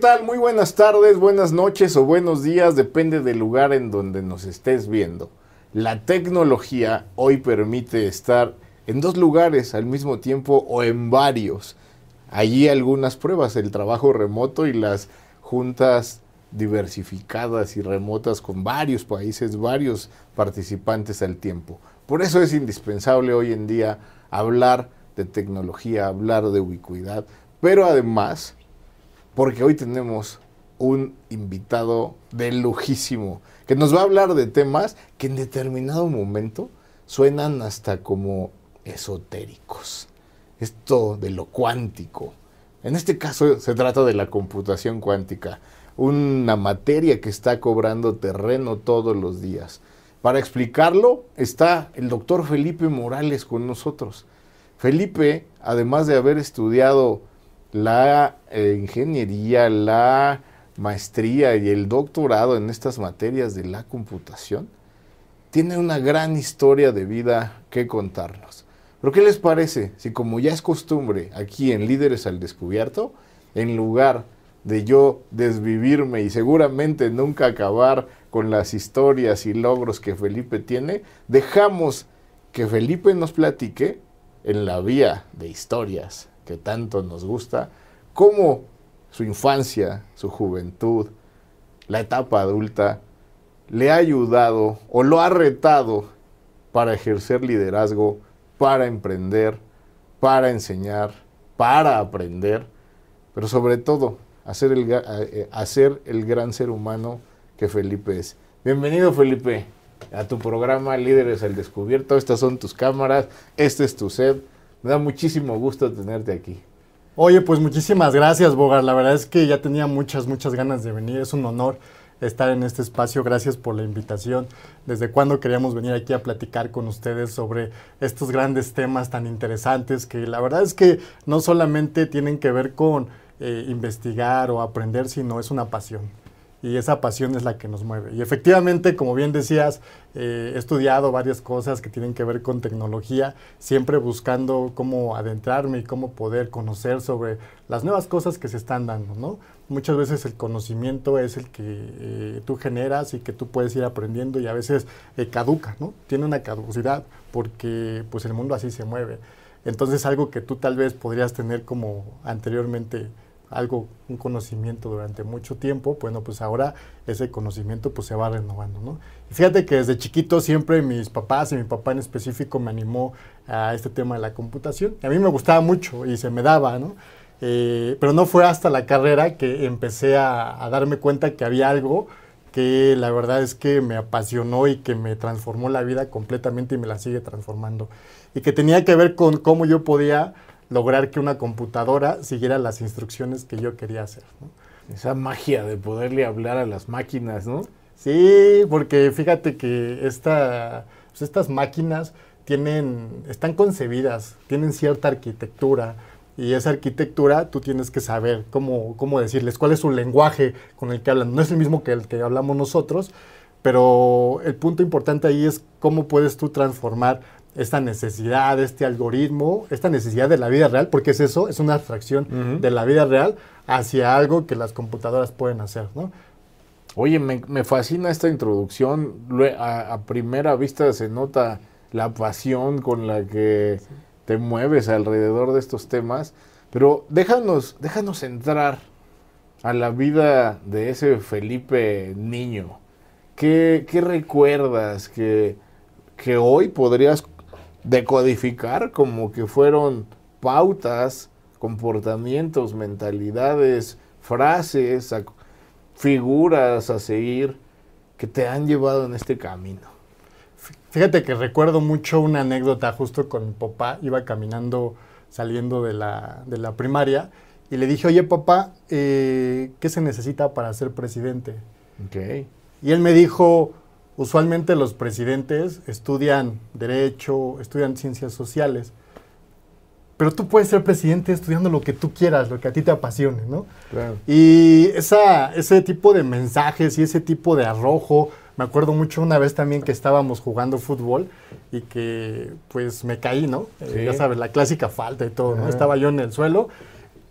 tal? Muy buenas tardes, buenas noches o buenos días, depende del lugar en donde nos estés viendo. La tecnología hoy permite estar en dos lugares al mismo tiempo o en varios. Allí algunas pruebas, el trabajo remoto y las juntas diversificadas y remotas con varios países, varios participantes al tiempo. Por eso es indispensable hoy en día hablar de tecnología, hablar de ubicuidad, pero además, porque hoy tenemos un invitado de lujísimo, que nos va a hablar de temas que en determinado momento suenan hasta como esotéricos. Esto de lo cuántico. En este caso se trata de la computación cuántica, una materia que está cobrando terreno todos los días. Para explicarlo está el doctor Felipe Morales con nosotros. Felipe, además de haber estudiado la eh, ingeniería, la maestría y el doctorado en estas materias de la computación, tiene una gran historia de vida que contarnos. Pero ¿qué les parece si como ya es costumbre aquí en Líderes al Descubierto, en lugar de yo desvivirme y seguramente nunca acabar con las historias y logros que Felipe tiene, dejamos que Felipe nos platique en la vía de historias que tanto nos gusta, cómo su infancia, su juventud, la etapa adulta, le ha ayudado o lo ha retado para ejercer liderazgo para emprender, para enseñar, para aprender, pero sobre todo hacer el, eh, hacer el gran ser humano que Felipe es. Bienvenido Felipe a tu programa Líderes al Descubierto. Estas son tus cámaras, este es tu set. Me da muchísimo gusto tenerte aquí. Oye, pues muchísimas gracias, Bogar. La verdad es que ya tenía muchas, muchas ganas de venir. Es un honor estar en este espacio. Gracias por la invitación. Desde cuando queríamos venir aquí a platicar con ustedes sobre estos grandes temas tan interesantes que la verdad es que no solamente tienen que ver con eh, investigar o aprender, sino es una pasión y esa pasión es la que nos mueve. Y efectivamente, como bien decías, eh, he estudiado varias cosas que tienen que ver con tecnología, siempre buscando cómo adentrarme y cómo poder conocer sobre las nuevas cosas que se están dando, ¿no? Muchas veces el conocimiento es el que eh, tú generas y que tú puedes ir aprendiendo y a veces eh, caduca, ¿no? Tiene una caducidad porque pues el mundo así se mueve. Entonces algo que tú tal vez podrías tener como anteriormente algo, un conocimiento durante mucho tiempo, bueno, pues ahora ese conocimiento pues se va renovando, ¿no? Y fíjate que desde chiquito siempre mis papás y mi papá en específico me animó a este tema de la computación. A mí me gustaba mucho y se me daba, ¿no? Eh, pero no fue hasta la carrera que empecé a, a darme cuenta que había algo que la verdad es que me apasionó y que me transformó la vida completamente y me la sigue transformando. Y que tenía que ver con cómo yo podía lograr que una computadora siguiera las instrucciones que yo quería hacer. Esa magia de poderle hablar a las máquinas, ¿no? Sí, porque fíjate que esta, pues estas máquinas tienen, están concebidas, tienen cierta arquitectura, y esa arquitectura tú tienes que saber cómo, cómo decirles, cuál es su lenguaje con el que hablan. No es el mismo que el que hablamos nosotros, pero el punto importante ahí es cómo puedes tú transformar esta necesidad, este algoritmo, esta necesidad de la vida real, porque es eso, es una abstracción de la vida real hacia algo que las computadoras pueden hacer, ¿no? Oye, me, fascina esta introducción. A, primera vista se nota la pasión con la que te mueves alrededor de estos temas, pero déjanos, déjanos entrar a la vida de ese Felipe niño. ¿Qué, qué recuerdas que, que hoy podrías decodificar como que fueron pautas, comportamientos, mentalidades, frases, figuras a seguir que te han llevado en este camino. Fíjate que recuerdo mucho una anécdota justo con mi papá, iba caminando saliendo de la, de la primaria y le dije, oye papá, eh, ¿qué se necesita para ser presidente? Okay. Y él me dijo, usualmente los presidentes estudian derecho, estudian ciencias sociales, pero tú puedes ser presidente estudiando lo que tú quieras, lo que a ti te apasione, ¿no? Y esa, ese tipo de mensajes y ese tipo de arrojo, me acuerdo mucho una vez también que estábamos jugando fútbol y que pues me caí, ¿no? Eh, ya sabes, la clásica falta y todo, ¿no? Estaba yo en el suelo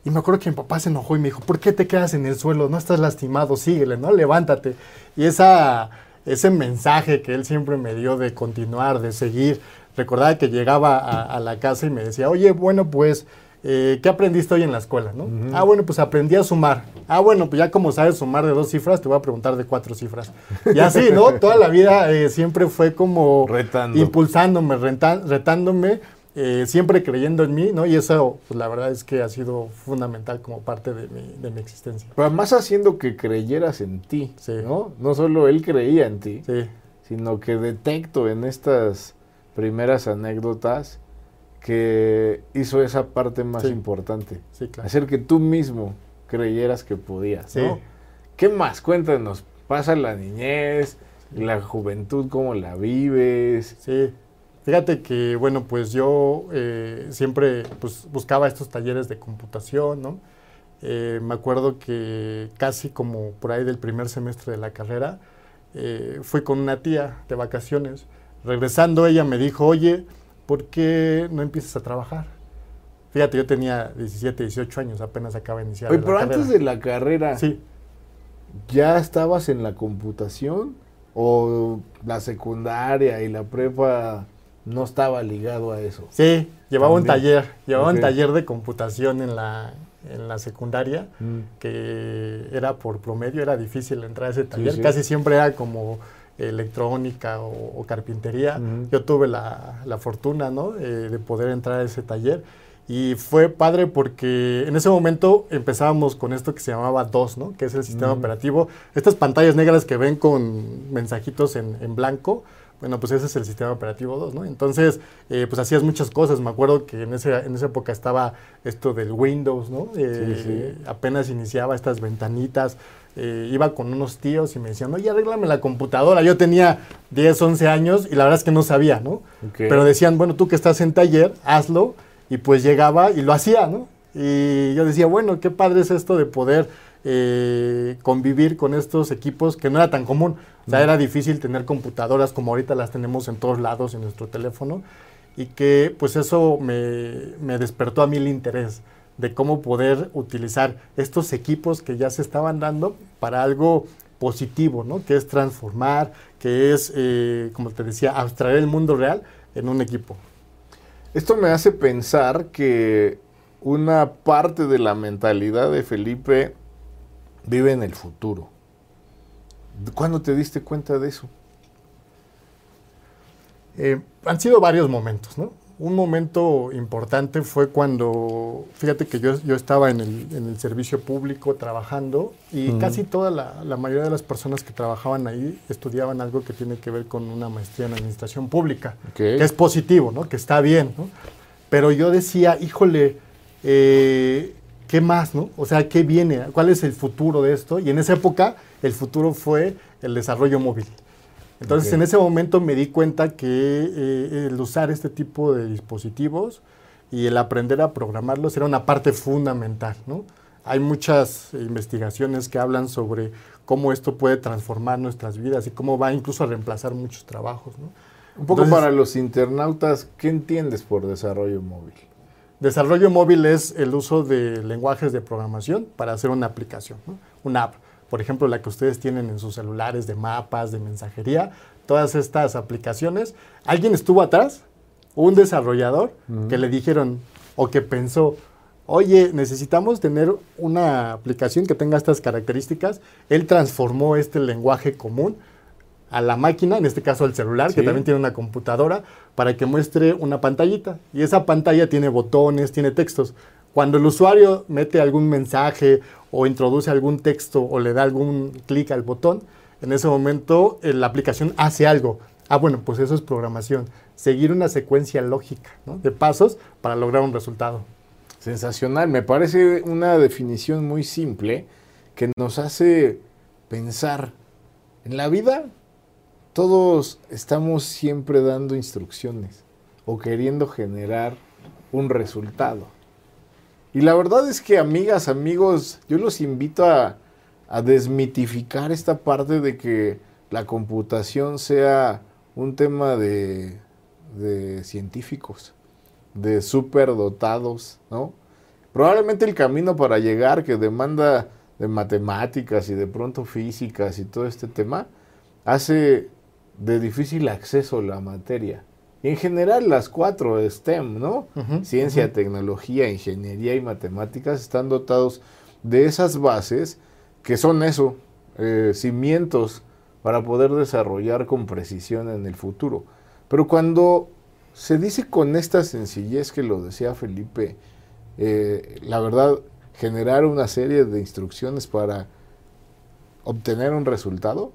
Y me acuerdo que mi papá se enojó y me dijo, ¿por qué te quedas en el suelo? No estás lastimado, síguele, ¿no? Levántate. Y esa, ese mensaje que él siempre me dio de continuar, de seguir, recordaba que llegaba a, la casa y me decía, oye, bueno, pues, eh, ¿qué aprendiste hoy en la escuela? ¿no? Ah, bueno, pues aprendí a sumar. Ah, bueno, pues ya como sabes sumar de dos cifras, te voy a preguntar de cuatro cifras. Y así, ¿no? Toda la vida eh, siempre fue como impulsándome, retándome eh, siempre creyendo en mí, ¿no? Y eso, pues la verdad es que ha sido fundamental como parte de mi, de mi existencia. Pero además haciendo que creyeras en ti, ¿no? No solo él creía en ti, sino que detecto en estas primeras anécdotas que hizo esa parte más importante. Hacer que tú mismo creyeras que podías, ¿no? ¿Qué más? Cuéntanos. Pasa la niñez, la juventud, cómo la vives. Sí. Fíjate que, bueno, pues yo eh, siempre pues, buscaba estos talleres de computación, ¿no? Eh, me acuerdo que casi como por ahí del primer semestre de la carrera, eh, fui con una tía de vacaciones. Regresando ella me dijo, oye, ¿por qué no empiezas a trabajar? Fíjate, yo tenía 17, 18 años, apenas acaba de iniciar. Oye, pero antes de la carrera, sí. ¿ya estabas en la computación? ¿O la secundaria y la prepa no estaba ligado a eso. Sí, llevaba un taller, llevaba un taller de computación en la, en la secundaria, mm. que era por promedio, era difícil entrar a ese taller, casi siempre era como electrónica o, carpintería. Yo tuve la, la fortuna ¿no? Eh, de poder entrar a ese taller y fue padre porque en ese momento empezábamos con esto que se llamaba DOS, ¿no? que es el sistema operativo. Estas pantallas negras que ven con mensajitos en, en blanco, bueno, pues ese es el sistema operativo 2, ¿no? Entonces, eh, pues hacías muchas cosas. Me acuerdo que en, ese, en esa época estaba esto del Windows, ¿no? Eh, apenas iniciaba estas ventanitas. Eh, iba con unos tíos y me decían, oye, arréglame la computadora. Yo tenía 10, 11 años y la verdad es que no sabía, ¿no? Pero decían, bueno, tú que estás en taller, hazlo. Y pues llegaba y lo hacía, ¿no? Y yo decía, bueno, qué padre es esto de poder convivir con estos equipos que no era tan común. O sea, era difícil tener computadoras como ahorita las tenemos en todos lados en nuestro teléfono y que pues eso me, despertó a mí el interés de cómo poder utilizar estos equipos que ya se estaban dando para algo positivo, ¿no? Que es transformar, que es, eh, como te decía, abstraer el mundo real en un equipo. Esto me hace pensar que una parte de la mentalidad de Felipe vive en el futuro. ¿Cuándo te diste cuenta de eso? Eh, han sido varios momentos, ¿no? Un momento importante fue cuando, fíjate que yo, yo estaba en el, servicio público trabajando y casi toda la, mayoría de las personas que trabajaban ahí estudiaban algo que tiene que ver con una maestría en administración pública, que es positivo, ¿no? Que está bien, ¿no? Pero yo decía, híjole, eh, ¿qué más, no? O sea, ¿qué viene? ¿Cuál es el futuro de esto? Y en esa época el futuro fue el desarrollo móvil. Entonces, en ese momento me di cuenta que eh, el usar este tipo de dispositivos y el aprender a programarlos era una parte fundamental, ¿no? Hay muchas investigaciones que hablan sobre cómo esto puede transformar nuestras vidas y cómo va incluso a reemplazar muchos trabajos, ¿no? Un poco para los internautas, ¿qué entiendes por desarrollo móvil? Desarrollo móvil es el uso de lenguajes de programación para hacer una aplicación, ¿no? una app por ejemplo, la que ustedes tienen en sus celulares de mapas, de mensajería, todas estas aplicaciones, alguien estuvo atrás, un desarrollador, que le dijeron o que pensó, oye, necesitamos tener una aplicación que tenga estas características. Él transformó este lenguaje común a la máquina, en este caso al celular, que también tiene una computadora, para que muestre una pantallita. Y esa pantalla tiene botones, tiene textos. Cuando el usuario mete algún mensaje o introduce algún texto o le da algún clic al botón, en ese momento eh, la aplicación hace algo. Ah, bueno, pues eso es programación. Seguir una secuencia lógica de pasos para lograr un resultado. Sensacional. Me parece una definición muy simple que nos hace pensar. En la vida todos estamos siempre dando instrucciones o queriendo generar un resultado. Y la verdad es que, amigas, amigos, yo los invito a, desmitificar esta parte de que la computación sea un tema de, científicos, de superdotados, ¿no? probablemente el camino para llegar que demanda de matemáticas y de pronto físicas y todo este tema, hace de difícil acceso la materia. Y en general las cuatro STEM, ¿no? Ciencia, tecnología, ingeniería y matemáticas están dotados de esas bases que son eso, eh, cimientos para poder desarrollar con precisión en el futuro. Pero cuando se dice con esta sencillez que lo decía Felipe, eh, la verdad, generar una serie de instrucciones para obtener un resultado,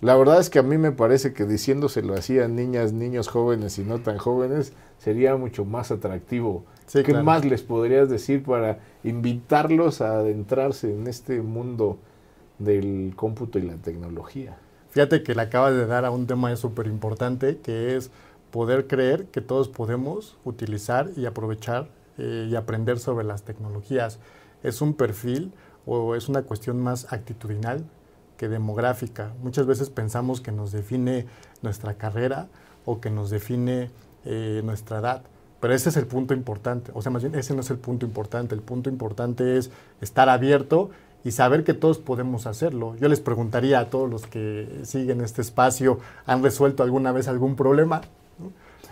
la verdad es que a mí me parece que diciéndoselo así a niñas, niños jóvenes y no tan jóvenes sería mucho más atractivo. ¿Qué más les podrías decir para invitarlos a adentrarse en este mundo del cómputo y la tecnología? Fíjate que le acabas de dar a un tema súper importante que es poder creer que todos podemos utilizar y aprovechar eh, y aprender sobre las tecnologías. Es un perfil o es una cuestión más actitudinal que demográfica. Muchas veces pensamos que nos define nuestra carrera o que nos define eh, nuestra edad. Pero ese es el punto importante. O sea, más bien, ese no es el punto importante. El punto importante es estar abierto y saber que todos podemos hacerlo. Yo les preguntaría a todos los que siguen este espacio, ¿han resuelto alguna vez algún problema?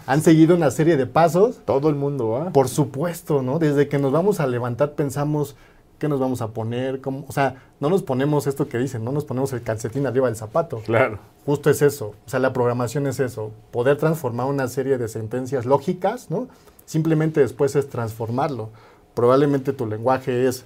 Han seguido una serie de pasos. Todo el mundo, ¿ah? Por supuesto, ¿no? Desde que nos vamos a levantar pensamos, ¿qué nos vamos a poner? ¿Cómo? O sea, no nos ponemos esto que dicen, no nos ponemos el calcetín arriba del zapato. Claro. Justo es eso. O sea, la programación es eso. Poder transformar una serie de sentencias lógicas, ¿no? Simplemente después es transformarlo. Probablemente tu lenguaje es,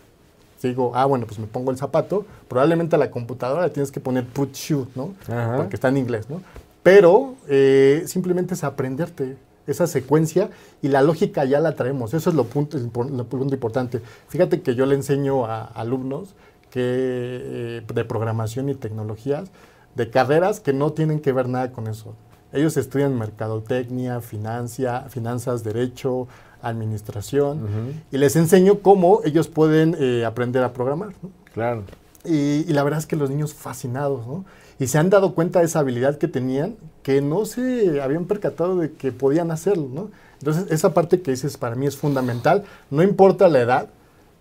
digo, ah, bueno, pues me pongo el zapato. Probablemente a la computadora le tienes que poner put shoe, ¿no? Porque está en inglés, ¿no? Pero eh, simplemente es aprenderte esa secuencia y la lógica ya la traemos. Eso es lo punto, lo punto importante. Fíjate que yo le enseño a alumnos que, eh, de programación y tecnologías de carreras que no tienen que ver nada con eso. Ellos estudian mercadotecnia, financia, finanzas, derecho, administración, y les enseño cómo ellos pueden eh, aprender a programar. Claro. Y, y, la verdad es que los niños fascinados, ¿no? Y se han dado cuenta de esa habilidad que tenían que no se habían percatado de que podían hacerlo, ¿no? Entonces, esa parte que dices para mí es fundamental, no importa la edad,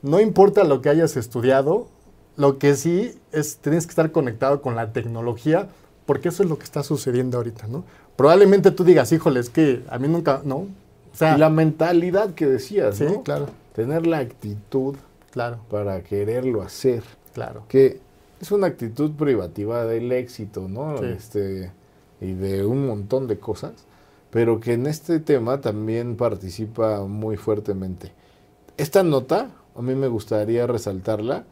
no importa lo que hayas estudiado, lo que sí es tienes que estar conectado con la tecnología, porque eso es lo que está sucediendo ahorita, ¿no? Probablemente tú digas, híjole, es que a mí nunca, ¿no? O sea, la mentalidad que decías, sí, claro. Tener la actitud claro. para quererlo hacer. Claro. Que es una actitud privativa del éxito, ¿no? Este, y de un montón de cosas, pero que en este tema también participa muy fuertemente. Esta nota, a mí me gustaría resaltarla,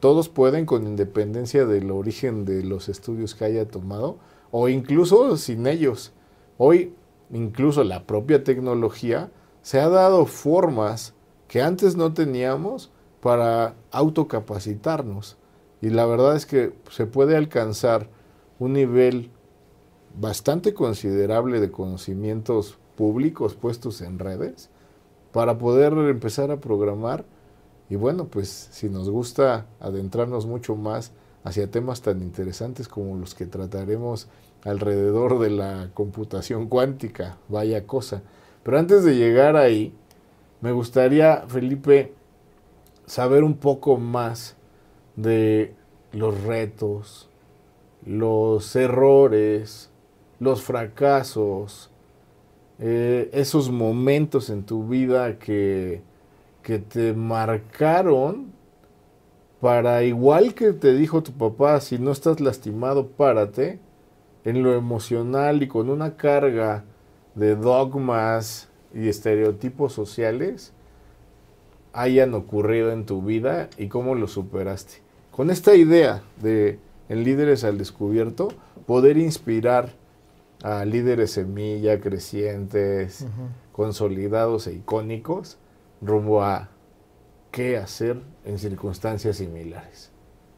todos pueden con independencia del origen de los estudios que haya tomado, o incluso sin ellos. Hoy, incluso la propia tecnología se ha dado formas que antes no teníamos para autocapacitarnos. Y la verdad es que se puede alcanzar un nivel bastante considerable de conocimientos públicos puestos en redes para poder empezar a programar. Y bueno, pues si nos gusta adentrarnos mucho más hacia temas tan interesantes como los que trataremos alrededor de la computación cuántica, vaya cosa. Pero antes de llegar ahí, me gustaría, Felipe, saber un poco más de los retos, los errores, los fracasos, eh, esos momentos en tu vida que, que te marcaron para igual que te dijo tu papá, si no estás lastimado, párate, en lo emocional y con una carga de dogmas y estereotipos sociales hayan ocurrido en tu vida y cómo lo superaste con esta idea de en Líderes al Descubierto, poder inspirar a líderes semilla, crecientes, consolidados e icónicos, rumbo a qué hacer en circunstancias similares.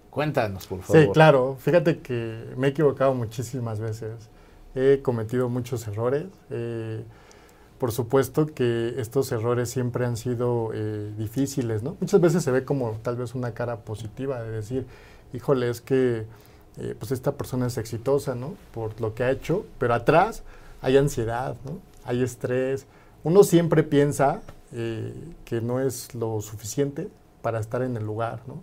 Cuéntanos, por favor. Sí, claro. Fíjate que me he equivocado muchísimas veces. He cometido muchos errores. Eh, por supuesto que estos errores siempre han sido eh, difíciles, ¿no? Muchas veces se ve como tal vez una cara positiva de decir, híjole, es que eh, pues esta persona es exitosa, ¿no? Por lo que ha hecho, pero atrás hay ansiedad, ¿no? Hay estrés. Uno siempre piensa eh, que no es lo suficiente para estar en el lugar, ¿no?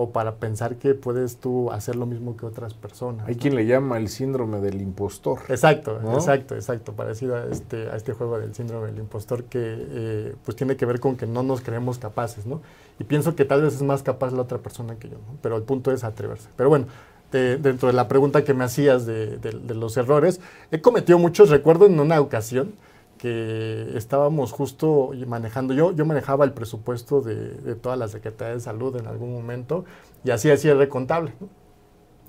O para pensar que puedes tú hacer lo mismo que otras personas. Hay ¿no? quien le llama el síndrome del impostor. Exacto, ¿no? exacto, exacto, parecido a este, a este juego del síndrome del impostor que eh, pues tiene que ver con que no nos creemos capaces, ¿no? Y pienso que tal vez es más capaz la otra persona que yo, ¿no? Pero el punto es atreverse. Pero bueno, de- dentro de la pregunta que me hacías de, de- de los errores, he cometido muchos, recuerdo en una ocasión que estábamos justo manejando, yo, yo manejaba el presupuesto de, de toda la Secretaría de Salud en algún momento y hacía cierre contable.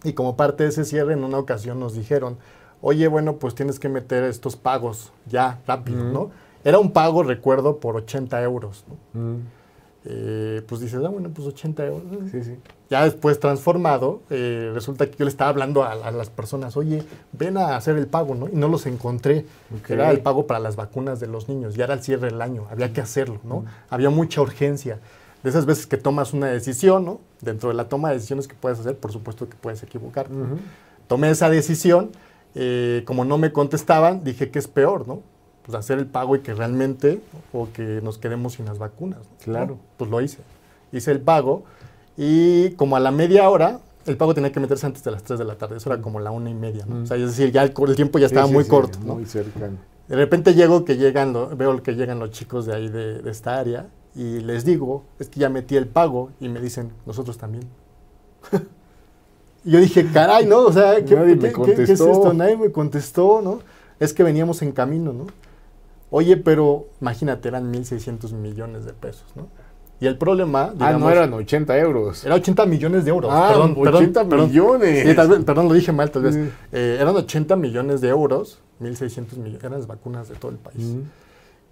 Y como parte de ese cierre, en una ocasión nos dijeron, oye, bueno, pues tienes que meter estos pagos ya, rápido. ¿no? Era un pago, recuerdo, por 80 euros, ¿no? Eh, pues dices, ah, bueno, pues 80 euros. Sí, sí. Ya después transformado, eh, resulta que yo le estaba hablando a, a las personas, oye, ven a hacer el pago, ¿no? Y no los encontré. Era el pago para las vacunas de los niños, ya era el cierre del año, había que hacerlo, ¿no? Había mucha urgencia. De esas veces que tomas una decisión, ¿no? Dentro de la toma de decisiones que puedes hacer, por supuesto que puedes equivocarte. Ujú. Tomé esa decisión, eh, como no me contestaban, dije que es peor, ¿no? Pues hacer el pago y que realmente, o que nos quedemos sin las vacunas. ¿no? Claro. Pues lo hice. Hice el pago y como a la media hora, el pago tenía que meterse antes de las 3 de la tarde, eso era como la una y media, ¿no? Mm. O sea, es decir, ya el, el tiempo ya estaba Sí, sí, muy sí, corto, ¿no? Muy cercano. De repente llego que llegan, lo- veo que llegan los chicos de ahí de, de esta área y les digo, es que ya metí el pago y me dicen, nosotros también. y yo dije, caray, ¿no? O sea, ¿qué, Nadie qué- me qué- qué es esto? Nadie me contestó, ¿no? Es que veníamos en camino, ¿no? Oye, pero imagínate, eran 1.600 millones de pesos, ¿no? Y el problema, Ah, digamos, no eran 80 euros. era 80 millones de euros. Ah, perdón, 80 perdón, perdón. millones. Sí, tal vez- perdón, lo dije mal, tal vez. Sí. Eh, eran 80 millones de euros, 1.600 millones, eran las vacunas de todo el país. Mm.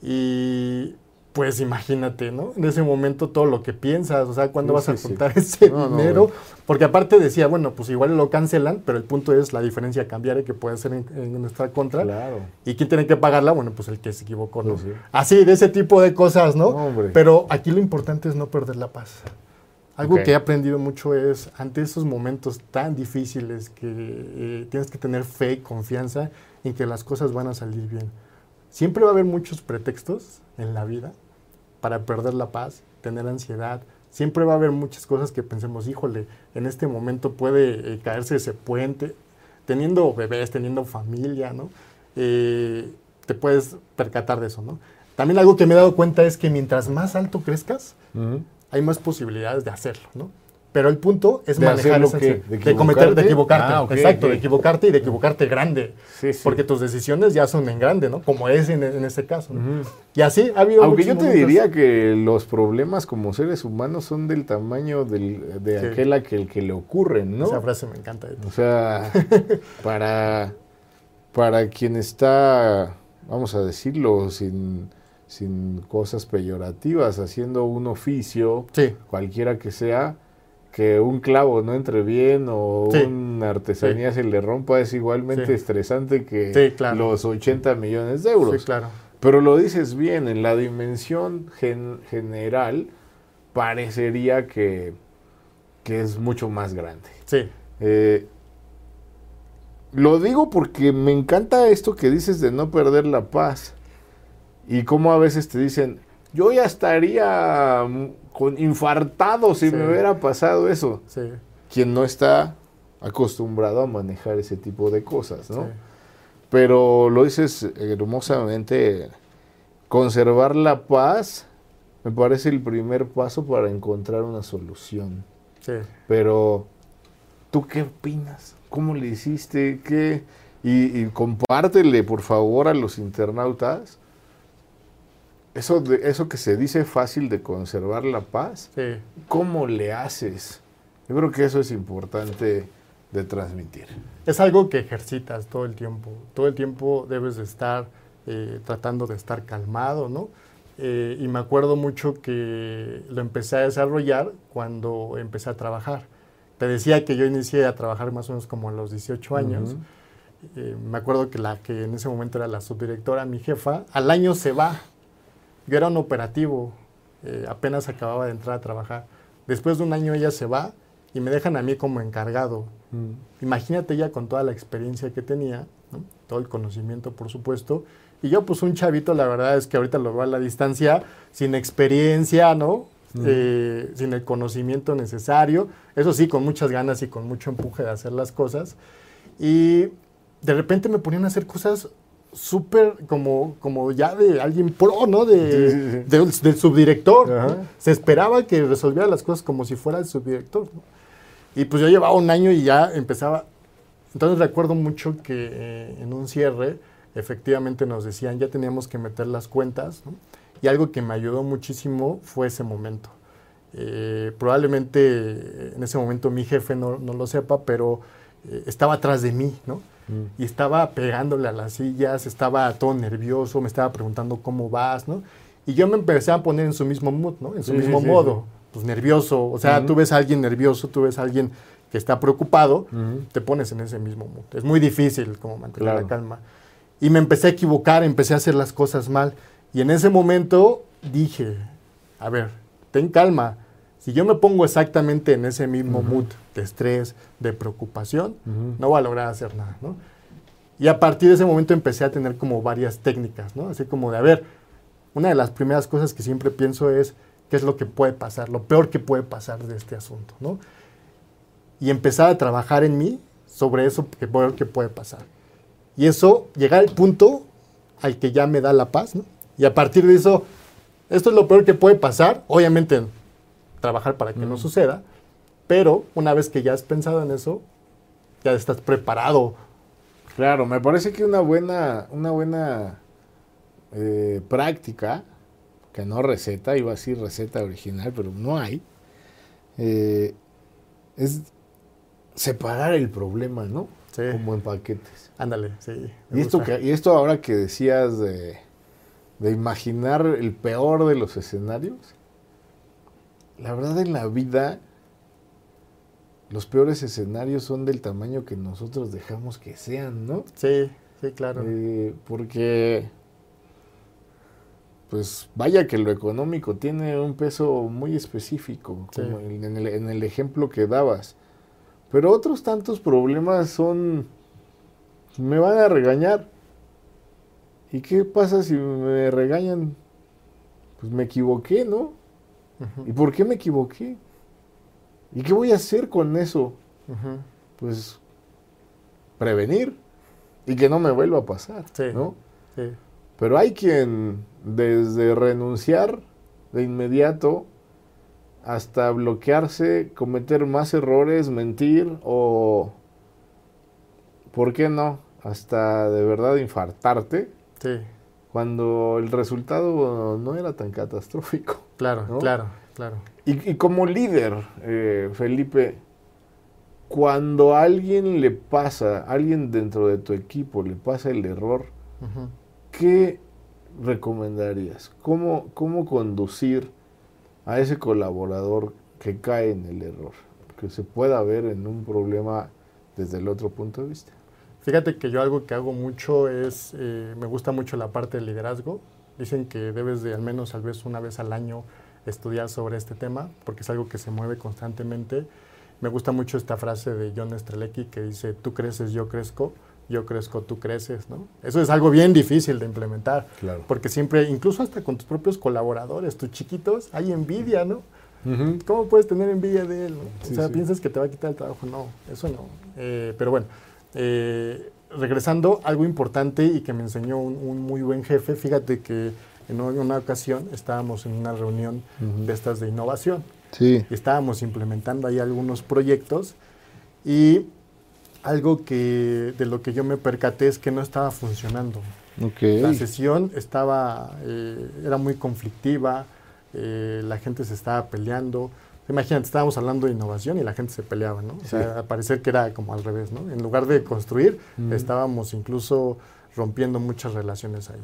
Y pues imagínate, ¿no? En ese momento todo lo que piensas, o sea, ¿cuándo Sí, vas a sí, sí. juntar ese No, dinero? Porque aparte decía, bueno, pues igual lo cancelan, pero el punto es la diferencia cambiaria que puede ser en, en nuestra contra. Claro. ¿Y quién tiene que pagarla? Bueno, pues el que se equivocó, ¿no? Pues sí. Así, de ese tipo de cosas, ¿no? Hombre. Pero aquí lo importante es no perder la paz. Algo que he aprendido mucho es, ante esos momentos tan difíciles, que eh, tienes que tener fe y confianza en que las cosas van a salir bien. Siempre va a haber muchos pretextos en la vida para perder la paz, tener ansiedad. Siempre va a haber muchas cosas que pensemos, híjole, en este momento puede eh, caerse ese puente. Teniendo bebés, teniendo familia, ¿no? Eh, te puedes percatar de eso, ¿no? También algo que me he dado cuenta es que mientras más alto crezcas, hay más posibilidades de hacerlo, ¿no? Pero el punto es ¿De manejar esa ansiedad, ¿De de cometer, de equivocarte? Ah, exacto, de equivocarte y de equivocarte grande, Sí, sí. porque tus decisiones ya son en grande, ¿no? Como es en, en este caso. Y así ha habido Aunque yo te momentos- diría que los problemas como seres humanos son del tamaño del- de Sí. aquel a que, el que le ocurren, ¿no? Esa frase me encanta. O sea, para, para quien está, vamos a decirlo, sin, sin cosas peyorativas, haciendo un oficio, Sí, cualquiera que sea, que un clavo no entre bien o Sí. una artesanía se le rompa es igualmente Sí. estresante que claro. los 80 millones de euros. sí, claro. Pero lo dices bien, en la dimensión gen- general parecería que, que es mucho más grande. Sí, Eh, lo digo porque me encanta esto que dices de no perder la paz. Y cómo a veces te dicen, yo ya estaría con infartado si Sí. me hubiera pasado eso. sí, Quien no está acostumbrado a manejar ese tipo de cosas, ¿no? sí. Pero lo dices hermosamente, conservar la paz me parece el primer paso para encontrar una solución. sí. Pero, ¿tú qué opinas? ¿Cómo le hiciste? ¿Qué? Y, y compártele, por favor, a los internautas eso, de, eso que se dice fácil de conservar la paz. sí. ¿Cómo le haces? Yo creo que eso es importante de transmitir. Es algo que ejercitas todo el tiempo. Todo el tiempo debes de estar eh, tratando de estar calmado, ¿no? Eh, y me acuerdo mucho que lo empecé a desarrollar cuando empecé a trabajar. Te decía que yo inicié a trabajar más o menos como a los 18 años. Ujú. Eh, me acuerdo que la que en ese momento era la subdirectora, mi jefa, al año se va. Yo era un operativo, eh, apenas acababa de entrar a trabajar. Después de un año ella se va y me dejan a mí como encargado. Imagínate ya con toda la experiencia que tenía, ¿no? todo el conocimiento, por supuesto, Y yo, pues un chavito, la verdad es que ahorita lo veo a la distancia, sin experiencia, ¿no? Eh, sin el conocimiento necesario. Eso sí, con muchas ganas y con mucho empuje de hacer las cosas. Y de repente me ponían a hacer cosas súper como, como ya de alguien pro, ¿no? De, del subdirector. Se esperaba que resolviera las cosas como si fuera el subdirector. Y pues yo llevaba un año y ya empezaba. Entonces recuerdo mucho que eh, en un cierre efectivamente nos decían ya teníamos que meter las cuentas. Y algo que me ayudó muchísimo fue ese momento. Eh, probablemente en ese momento mi jefe no, no lo sepa, pero eh, estaba atrás de mí, ¿no? Y estaba pegándole a las sillas, estaba todo nervioso, me estaba preguntando cómo vas, ¿no? Y yo me empecé a poner en su mismo mood, ¿no? En su mismo modo, pues nervioso. O sea, tú ves a alguien nervioso, tú ves a alguien que está preocupado, te pones en ese mismo mood. Es muy difícil como mantener la calma. Y me empecé a equivocar, empecé a hacer las cosas mal. Y en ese momento dije, a ver, ten calma. Si yo me pongo exactamente en ese mismo mood de estrés, de preocupación, no voy a lograr hacer nada, ¿no? Y a partir de ese momento empecé a tener como varias técnicas, ¿no? Así como de, a ver, una de las primeras cosas que siempre pienso es qué es lo que puede pasar, lo peor que puede pasar de este asunto, ¿no? Y empezar a trabajar en mí sobre eso que peor que puede pasar. Y eso, llegar al punto al que ya me da la paz, ¿no? Y a partir de eso, esto es lo peor que puede pasar, obviamente trabajar para que no suceda, pero una vez que ya has pensado en eso, ya estás preparado. Claro, me parece que una buena, una buena eh, práctica, que no receta, iba a decir receta original, pero no hay, eh, es separar el problema, ¿no? Sí. Como en paquetes. Ándale, sí. Y esto, y esto ahora que decías de, de imaginar el peor de los escenarios, la verdad en la vida los peores escenarios son del tamaño que nosotros dejamos que sean, ¿no? Sí, sí, claro. Eh, porque, pues vaya que lo económico tiene un peso muy específico, como en, el, en el ejemplo que dabas. Pero otros tantos problemas son, me van a regañar. ¿Y qué pasa si me regañan? Pues me equivoqué, ¿no? ¿Y por qué me equivoqué? ¿Y qué voy a hacer con eso? Pues prevenir y que no me vuelva a pasar, ¿no? Pero hay quien desde renunciar de inmediato hasta bloquearse, cometer más errores, mentir o, ¿por qué no? Hasta de verdad infartarte. Cuando el resultado no era tan catastrófico. Claro, claro, claro. Y, como líder, eh, Felipe, cuando a alguien le pasa, a alguien dentro de tu equipo le pasa el error, ¿qué recomendarías? ¿Cómo, ¿Cómo conducir a ese colaborador que cae en el error? Que se pueda ver en un problema desde el otro punto de vista. Fíjate que yo algo que hago mucho es, eh, me gusta mucho la parte del liderazgo. Dicen que debes de al menos tal vez una vez al año estudiar sobre este tema, porque es algo que se mueve constantemente. Me gusta mucho esta frase de John Strelecki que dice, tú creces, yo crezco, yo crezco, tú creces, ¿no? Eso es algo bien difícil de implementar, claro. porque siempre, incluso hasta con tus propios colaboradores, tus chiquitos, hay envidia, ¿no? ¿Cómo puedes tener envidia de él? o sea, piensas que te va a quitar el trabajo. No, eso no. Eh, pero bueno, eh, regresando, algo importante y que me enseñó un, muy buen jefe, fíjate que en una ocasión estábamos en una reunión de estas de innovación. Sí. estábamos implementando ahí algunos proyectos y algo que de lo que yo me percaté es que no estaba funcionando. La sesión estaba, eh, era muy conflictiva, eh, la gente se estaba peleando. Imagínate, estábamos hablando de innovación y la gente se peleaba, ¿no? O sea, a parecer que era como al revés, ¿no? En lugar de construir, estábamos incluso rompiendo muchas relaciones ahí.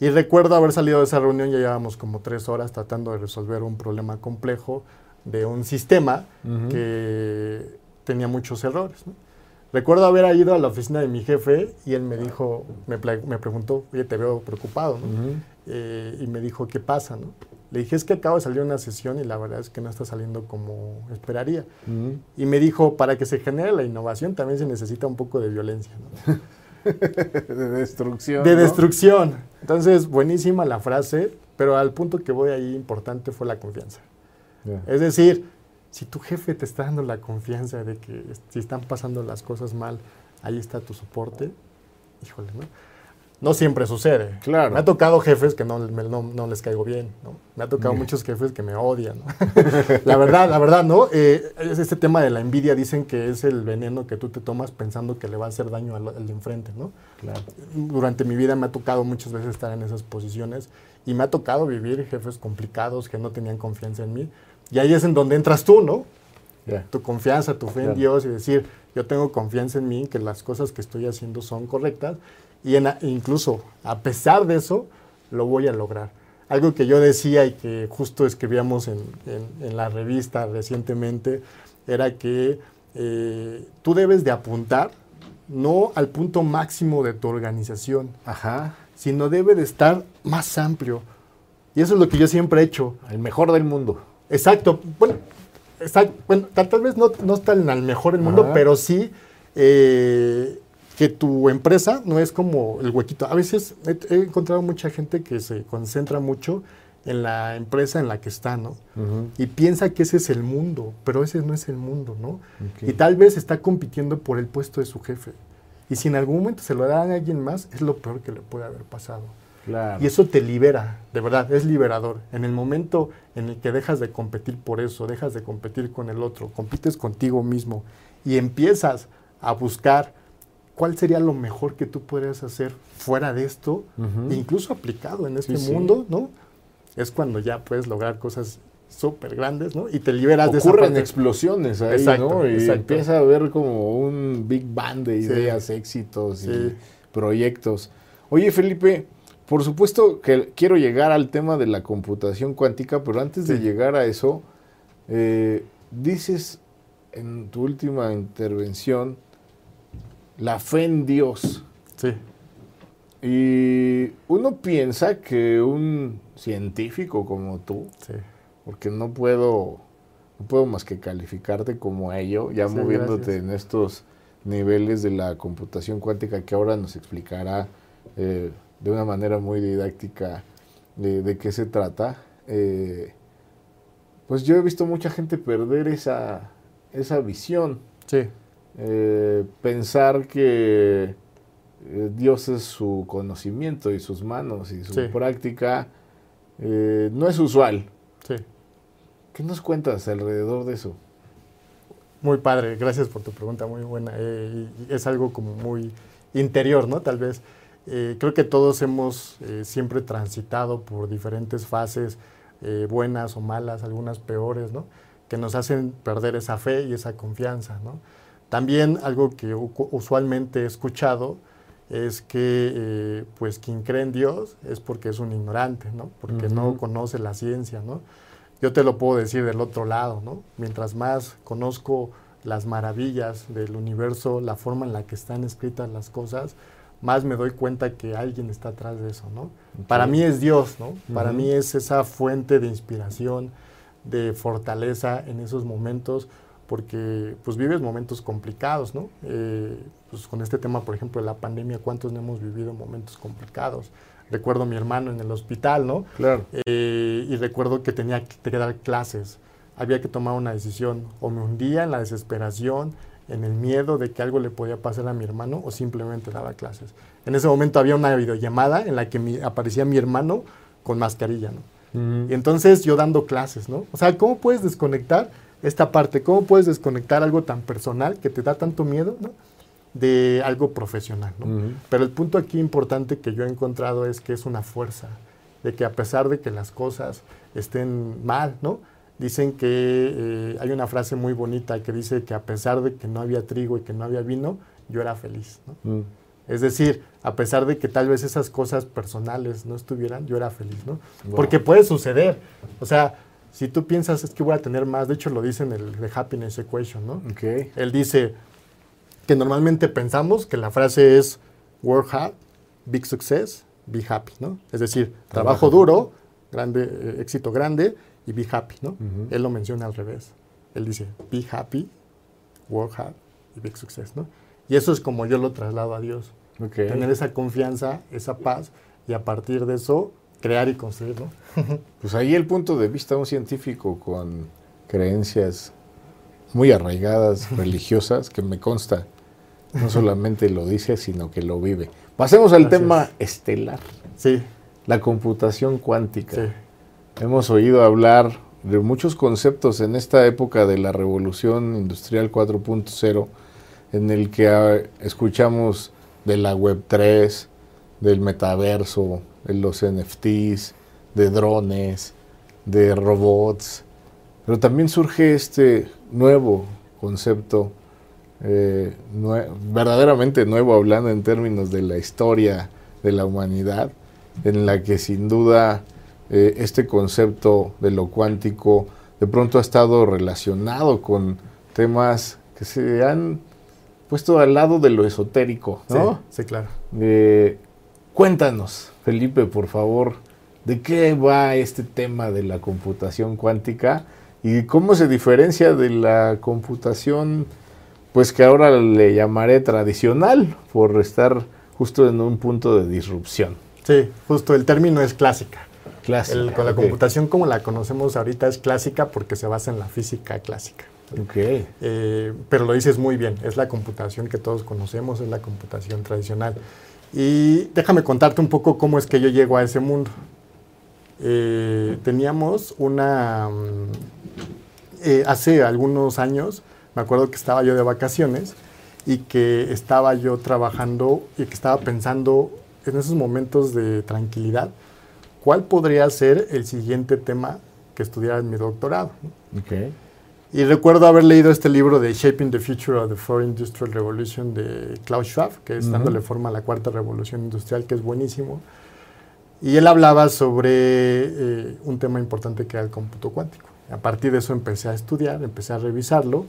Y recuerdo haber salido de esa reunión, ya llevábamos como tres horas tratando de resolver un problema complejo de un sistema que tenía muchos errores. Recuerdo haber ido a la oficina de mi jefe y él me dijo, me, me preguntó, oye, te veo preocupado, ¿no? Eh, y me dijo, ¿qué pasa, no? Le dije, es que acabo de salir una sesión y la verdad es que no está saliendo como esperaría. Y me dijo, para que se genere la innovación también se necesita un poco de violencia. de destrucción. De ¿no? destrucción. Entonces, buenísima la frase, pero al punto que voy ahí importante fue la confianza. Ya. Es decir, si tu jefe te está dando la confianza de que si están pasando las cosas mal, ahí está tu soporte, híjole, ¿no? No siempre sucede. Claro. Me ha tocado jefes que no, me- no- no les caigo bien, ¿no? Me ha tocado muchos jefes que me odian, la verdad, la verdad, ¿no? Eh, es este tema de la envidia dicen que es el veneno que tú te tomas pensando que le va a hacer daño al, al de enfrente, ¿no? Claro. durante mi vida me ha tocado muchas veces estar en esas posiciones y me ha tocado vivir jefes complicados que no tenían confianza en mí. Y ahí es en donde entras tú, ¿no? Tu confianza, tu fe en Dios y decir, yo tengo confianza en mí, que las cosas que estoy haciendo son correctas y en incluso a pesar de eso, lo voy a lograr. Algo que yo decía y que justo escribíamos en, en- en la revista recientemente era que eh, tú debes de apuntar no al punto máximo de tu organización, Ajá. sino debe de estar más amplio. Y eso es lo que yo siempre he hecho. El mejor del mundo. Exacto. Bueno, bueno, tal, tal vez no, no está en el mejor del mundo, Ajá. pero sí eh, que tu empresa no es como el huequito. A veces he, he encontrado mucha gente que se concentra mucho en la empresa en la que está, ¿no? Y piensa que ese es el mundo, pero ese no es el mundo, ¿no? Y tal vez está compitiendo por el puesto de su jefe. Y si en algún momento se lo dan a alguien más, es lo peor que le puede haber pasado. Claro. Y eso te libera, de verdad, es liberador. En el momento en el que dejas de competir por eso, dejas de competir con el otro, compites contigo mismo y empiezas a buscar cuál sería lo mejor que tú podrías hacer fuera de esto, e incluso aplicado en este Sí, sí. mundo, ¿no? Es cuando ya puedes lograr cosas súper grandes, ¿no? Y te liberas de esa Ocurren explosiones ahí, Exacto, ¿no? Y exacto. empieza a haber como un big bang de Sí. ideas, éxitos y proyectos. Oye, Felipe, por supuesto que quiero llegar al tema de la computación cuántica, pero antes de llegar a eso, eh, dices en tu última intervención la fe en Dios. Sí, Y uno piensa que un científico como tú, sí. porque no puedo, no puedo más que calificarte como ello, ya Sí, moviéndote gracias. en estos niveles de la computación cuántica que ahora nos explicará eh, de una manera muy didáctica de, de qué se trata. Eh, pues yo he visto mucha gente perder esa, esa visión, Sí, eh, pensar que eh, Dios es su conocimiento y sus manos y su Sí. práctica, eh, no es usual. sí. ¿Qué nos cuentas alrededor de eso? Muy padre, gracias por tu pregunta, muy buena. Eh, es algo como muy interior, ¿no? Tal vez. Eh, creo que todos hemos siempre transitado por diferentes fases, buenas o malas, algunas peores, ¿no? Que nos hacen perder esa fe y esa confianza, ¿no? También algo que usualmente he escuchado es que, eh, pues, quien cree en Dios es porque es un ignorante, ¿no? Porque no conoce la ciencia, ¿no? Yo te lo puedo decir del otro lado, ¿no? Mientras más conozco las maravillas del universo, la forma en la que están escritas las cosas, más me doy cuenta que alguien está atrás de eso, ¿no? Para mí es Dios, ¿no? Para mí es esa fuente de inspiración, de fortaleza en esos momentos, porque pues vives momentos complicados, ¿no? Eh, pues con este tema, por ejemplo, de la pandemia, ¿cuántos no hemos vivido momentos complicados? Recuerdo a mi hermano en el hospital, ¿no? Claro. Eh, y recuerdo que tenía que dar clases. Había que tomar una decisión. O me hundía en la desesperación, en el miedo de que algo le podía pasar a mi hermano, o simplemente daba clases. En ese momento había una videollamada en la que mi- aparecía mi hermano con mascarilla, ¿no? Y entonces yo dando clases, ¿no? O sea, ¿cómo puedes desconectar esta parte? ¿Cómo puedes desconectar algo tan personal que te da tanto miedo, ¿no? De algo profesional, ¿no? Ujú. Pero el punto aquí importante que yo he encontrado es que es una fuerza, de que a pesar de que las cosas estén mal, ¿no? Dicen que eh, hay una frase muy bonita que dice que a pesar de que no había trigo y que no había vino, yo era feliz, ¿no? Mm. Es decir, a pesar de que tal vez esas cosas personales no estuvieran, yo era feliz, ¿no? Wow. Porque puede suceder. O sea, si tú piensas es que voy a tener más, de hecho lo dice en el The Happiness Equation, ¿no? Ok. Él dice que normalmente pensamos que la frase es work hard, big success, be happy, ¿no? Es decir, trabajo Trabaja. duro, grande, eh, éxito grande y be happy, ¿no? Él lo menciona al revés. Él dice be happy, work hard y big success, ¿no? Y eso es como yo lo traslado a Dios. Ok. Tener esa confianza, esa paz, y a partir de eso, crear y construir, ¿no? Pues ahí el punto de vista de un científico con creencias muy arraigadas, religiosas, que me consta, no solamente lo dice, sino que lo vive. Pasemos al tema es. estelar, Sí, la computación cuántica. sí. Hemos oído hablar de muchos conceptos en esta época de la revolución industrial 4.0, en el que ah, escuchamos de la Web 3, del metaverso, de los NFTs, de drones, de robots, pero también surge este nuevo concepto, eh, nue- verdaderamente nuevo hablando en términos de la historia de la humanidad, en la que sin duda eh, este concepto de lo cuántico de pronto ha estado relacionado con temas que se han puesto al lado de lo esotérico, ¿no? Sí, sí, claro. Eh, cuéntanos, Felipe, por favor, de qué va este tema de la computación cuántica y cómo se diferencia de la computación, pues que ahora le llamaré tradicional, por estar justo en un punto de disrupción. Sí, justo el término es clásica. Clásica. El- con la computación como la conocemos ahorita es clásica porque se basa en la física clásica. Ok. Eh, pero lo dices muy bien, es la computación que todos conocemos, es la computación tradicional. Y déjame contarte un poco cómo es que yo llego a ese mundo. Eh, teníamos una... mm, eh, hace algunos años, me acuerdo que estaba yo de vacaciones y que estaba yo trabajando y que estaba pensando en esos momentos de tranquilidad, ¿cuál podría ser el siguiente tema que estudiara en mi doctorado? ¿no? Y recuerdo haber leído este libro de Shaping the Future of the Fourth Industrial Revolution de Klaus Schwab, que es Ujú. dándole forma a la cuarta revolución industrial, que es buenísimo. Y él hablaba sobre eh, un tema importante que era el cómputo cuántico. A partir de eso empecé a estudiar, empecé a revisarlo.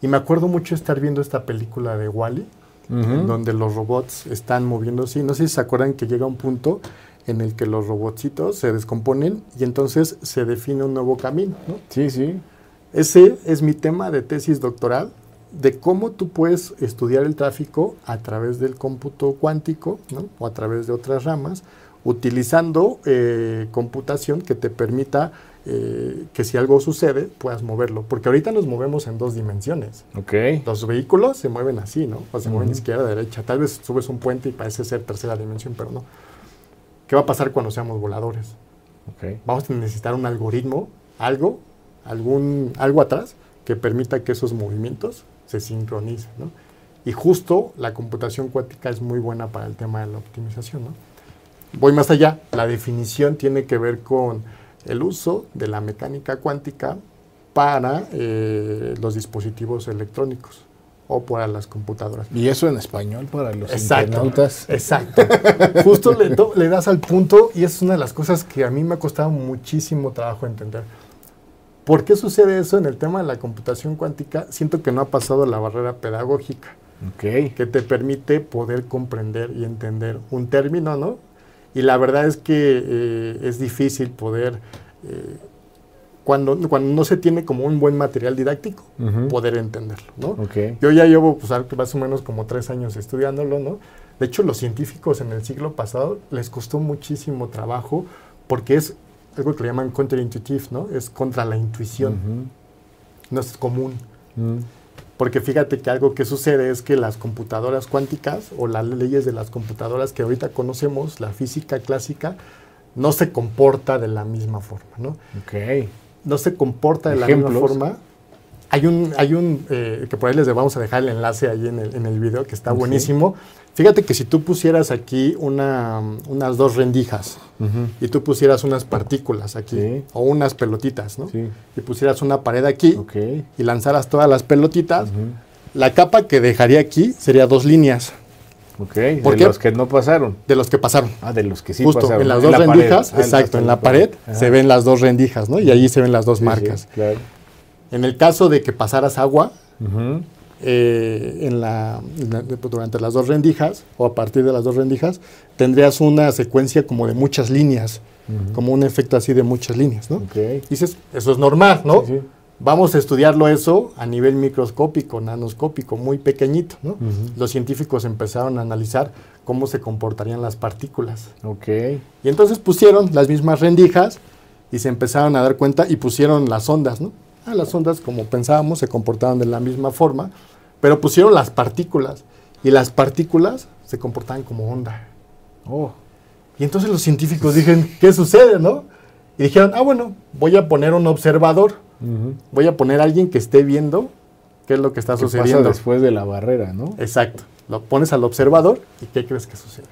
Y me acuerdo mucho estar viendo esta película de Wally, en donde los robots están moviéndose. Y no sé si se acuerdan que llega un punto en el que los robotcitos se descomponen y entonces se define un nuevo camino. ¿no? Sí, sí. Ese es mi tema de tesis doctoral, de cómo tú puedes estudiar el tráfico a través del cómputo cuántico ¿no? o a través de otras ramas, utilizando eh, computación que te permita eh, que si algo sucede puedas moverlo. Porque ahorita nos movemos en dos dimensiones. Ok. Los vehículos se mueven así, ¿no? O se mueven izquierda, derecha. Tal vez subes un puente y parece ser tercera dimensión, pero no. ¿Qué va a pasar cuando seamos voladores? Ok. vamos a necesitar un algoritmo, algo, algún, algo atrás que permita que esos movimientos se sincronicen. ¿no? Y justo la computación cuántica es muy buena para el tema de la optimización. ¿no? Voy más allá, la definición tiene que ver con el uso de la mecánica cuántica para eh, los dispositivos electrónicos o para las computadoras. Y eso en español para los Exacto. internautas. Exacto. Justo le, le das al punto y es una de las cosas que a mí me ha costado muchísimo trabajo entender. ¿Por qué sucede eso en el tema de la computación cuántica? Siento que no ha pasado la barrera pedagógica que te permite poder comprender y entender un término, ¿no? Y la verdad es que eh, es difícil poder, eh, cuando, cuando no se tiene como un buen material didáctico, poder entenderlo, ¿no? Yo ya llevo pues, más o menos como tres años estudiándolo, ¿no? De hecho, los científicos en el siglo pasado les costó muchísimo trabajo porque es algo que le llaman counterintuitive, ¿no? Es contra la intuición, no es común. Mm. Porque fíjate que algo que sucede es que las computadoras cuánticas o las leyes de las computadoras que ahorita conocemos, la física clásica, no se comporta de la misma forma, ¿no? Ok. no se comporta de la misma forma. Hay un, hay un eh, que por ahí les vamos a dejar el enlace ahí en el, en el video, que está Sí. buenísimo. Fíjate que si tú pusieras aquí una, unas dos rendijas y tú pusieras unas partículas aquí, Sí. o unas pelotitas, ¿no? Sí. Y pusieras una pared aquí y lanzaras todas las pelotitas, la capa que dejaría aquí sería dos líneas Ok. ¿Por de qué? los que no pasaron. de los que pasaron. Ah, de los que sí Justo pasaron. en las En dos pared. rendijas, Ah, exacto, en la pared se ven las dos rendijas, ¿no? Y allí se ven las dos sí, marcas. claro. En el caso de que pasaras agua, eh, en la, en la- durante las dos rendijas o a partir de las dos rendijas, tendrías una secuencia como de muchas líneas, como un efecto así de muchas líneas, ¿no? Dices, eso es normal, ¿no? Sí, sí. Vamos a estudiarlo eso a nivel microscópico, nanoscópico, muy pequeñito. ¿no? Los científicos empezaron a analizar cómo se comportarían las partículas. Ok. Y entonces pusieron las mismas rendijas y se empezaron a dar cuenta y pusieron las ondas, ¿no? Ah, las ondas, como pensábamos, se comportaban de la misma forma, pero pusieron las partículas y las partículas se comportaban como onda. Oh. Y entonces los científicos dijeron, ¿qué sucede, no? Y dijeron, ah, bueno, voy a poner un observador, voy a poner a alguien que esté viendo qué es lo que está ¿Qué sucediendo. pasa después de la barrera, no? Exacto. Lo pones al observador y ¿qué crees que sucede?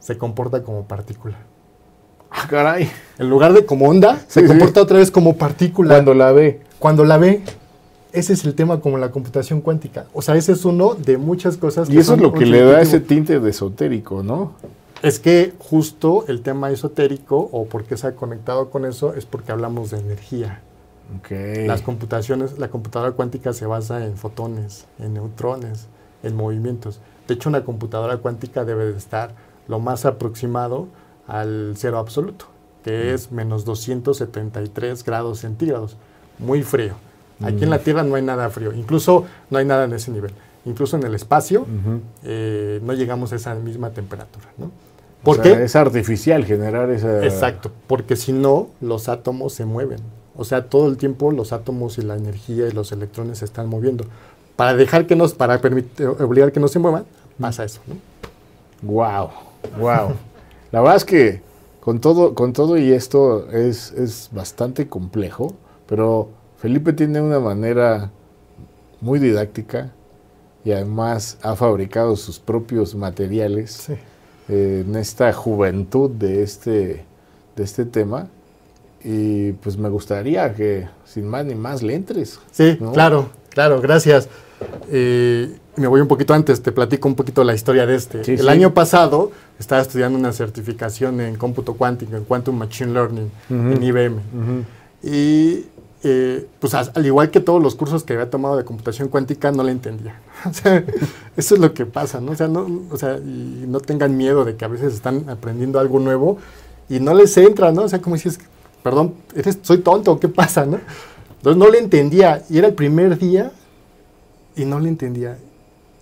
Se comporta como partícula. Ah, caray. En lugar de como onda, se sí. comporta otra vez como partícula. Cuando la ve. Cuando la ve, ese es el tema como la computación cuántica. O sea, ese es uno de muchas cosas Y eso es lo que le da ese tinte de esotérico, ¿no? Es que justo el tema esotérico, o porque se ha conectado con eso, es porque hablamos de energía. Ok. Las computaciones, la computadora cuántica se basa en fotones, en neutrones, en movimientos. De hecho, una computadora cuántica debe de estar lo más aproximado al cero absoluto, que es menos 273 grados centígrados, muy frío. Aquí en la Tierra no hay nada frío, incluso no hay nada en ese nivel. Incluso en el espacio eh, no llegamos a esa misma temperatura. ¿no? O ¿Por sea, qué? Es artificial generar esa... Exacto, porque si no, los átomos se mueven. O sea, todo el tiempo los átomos y la energía y los electrones se están moviendo. Para dejar que nos, para permitir, obligar que no se muevan, pasa eso. ¿no? Wow, wow. La verdad es que con todo, con todo y esto es, es bastante complejo, pero Felipe tiene una manera muy didáctica y además ha fabricado sus propios materiales Sí. eh, en esta juventud de este, de este tema. Y pues me gustaría que sin más ni más le entres. Sí, ¿no? claro, claro, gracias. Eh, me voy un poquito antes, te platico un poquito la historia de este. Sí, el sí. año pasado estaba estudiando una certificación en cómputo cuántico, en Quantum Machine Learning, Ujú. en IBM. Y eh, pues al igual que todos los cursos que había tomado de computación cuántica, no le entendía. O sea, eso es lo que pasa, ¿no? O sea, no, o sea, y no tengan miedo de que a veces están aprendiendo algo nuevo y no les entra, ¿no? O sea, como dices, perdón, eres, soy tonto, ¿qué pasa, no? Entonces no le entendía y era el primer día y no le entendía.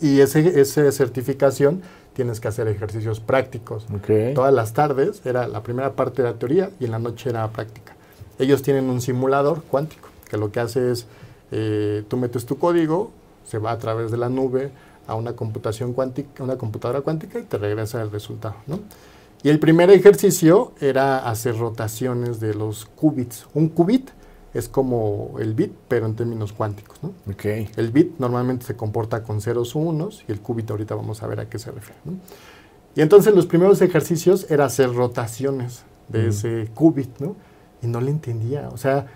Y ese, esa certificación tienes que hacer ejercicios prácticos. Todas las tardes era la primera parte de la teoría y en la noche era práctica. Ellos tienen un simulador cuántico que lo que hace es, eh, tú metes tu código, se va a través de la nube a una computación cuántica, una computadora cuántica y te regresa el resultado. ¿no? Y el primer ejercicio era hacer rotaciones de los qubits. Un qubit es como el bit, pero en términos cuánticos. ¿no? Ok. El bit normalmente se comporta con ceros o unos y el qubit ahorita vamos a ver a qué se refiere. ¿no? Y entonces los primeros ejercicios era hacer rotaciones de Ujú. ese qubit, ¿no? Y no le entendía, o sea,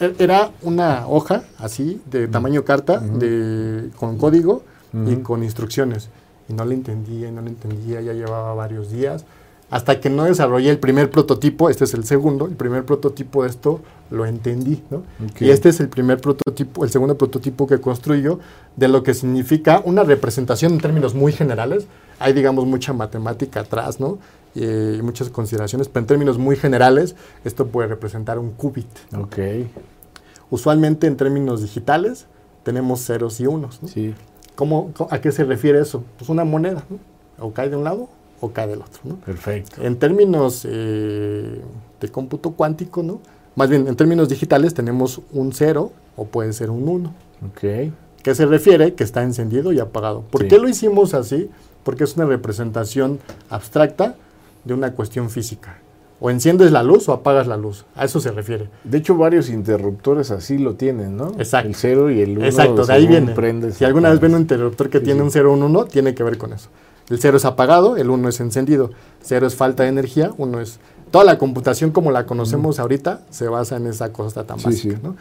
e- era una hoja así, de tamaño carta, Ujú. de, con código y Ujú. con instrucciones. Y no le entendía, y no le entendía, ya llevaba varios días. Hasta que no desarrollé el primer prototipo, este es el segundo, el primer prototipo de esto lo entendí, ¿no? Y este es el primer prototipo, el segundo prototipo que construyo de lo que significa una representación en términos muy generales. Hay, digamos, mucha matemática atrás, ¿no? Y muchas consideraciones, pero en términos muy generales, esto puede representar un qubit. Ok. Usualmente en términos digitales tenemos ceros y unos. ¿no? Sí. ¿Cómo, ¿A qué se refiere eso? Pues una moneda, ¿no? O cae de un lado o cae del otro, ¿no? Perfecto. En términos eh, de cómputo cuántico, ¿no? Más bien, en términos digitales tenemos un cero o puede ser un uno. Ok. ¿Qué se refiere? Que está encendido y apagado. ¿Por Sí. qué lo hicimos así? Porque es una representación abstracta de una cuestión física. O enciendes la luz o apagas la luz. A eso se refiere. De hecho, varios interruptores así lo tienen, ¿no? Exacto. El 0 y el 1. Exacto, de ahí viene. Si alguna vez ven un interruptor. interruptor que Sí, tiene sí. un 0 o un 1, tiene que ver con eso. El 0 es apagado, el 1 es encendido. 0 es falta de energía, 1 es... Toda la computación como la conocemos ahorita se basa en esa cosa tan Sí, básica. sí. ¿no?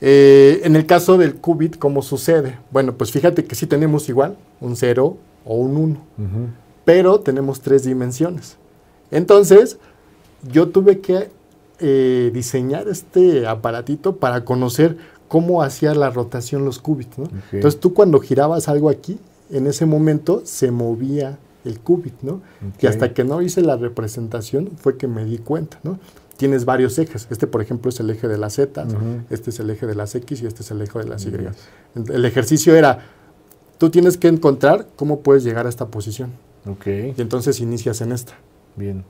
Eh, en el caso del qubit, ¿cómo sucede? Bueno, pues fíjate que sí tenemos igual un 0 o un 1, pero tenemos tres dimensiones. Entonces, yo tuve que eh, diseñar este aparatito para conocer cómo hacía la rotación los qubits. Entonces, tú cuando girabas algo aquí, en ese momento se movía el qubit, ¿no? Y hasta que no hice la representación fue que me di cuenta, ¿no? tienes varios ejes. Este, por ejemplo, es el eje de las Z, este es el eje de las X y este es el eje de las Y. El ejercicio era, tú tienes que encontrar cómo puedes llegar a esta posición. Ok. Y entonces inicias en esta. Bien.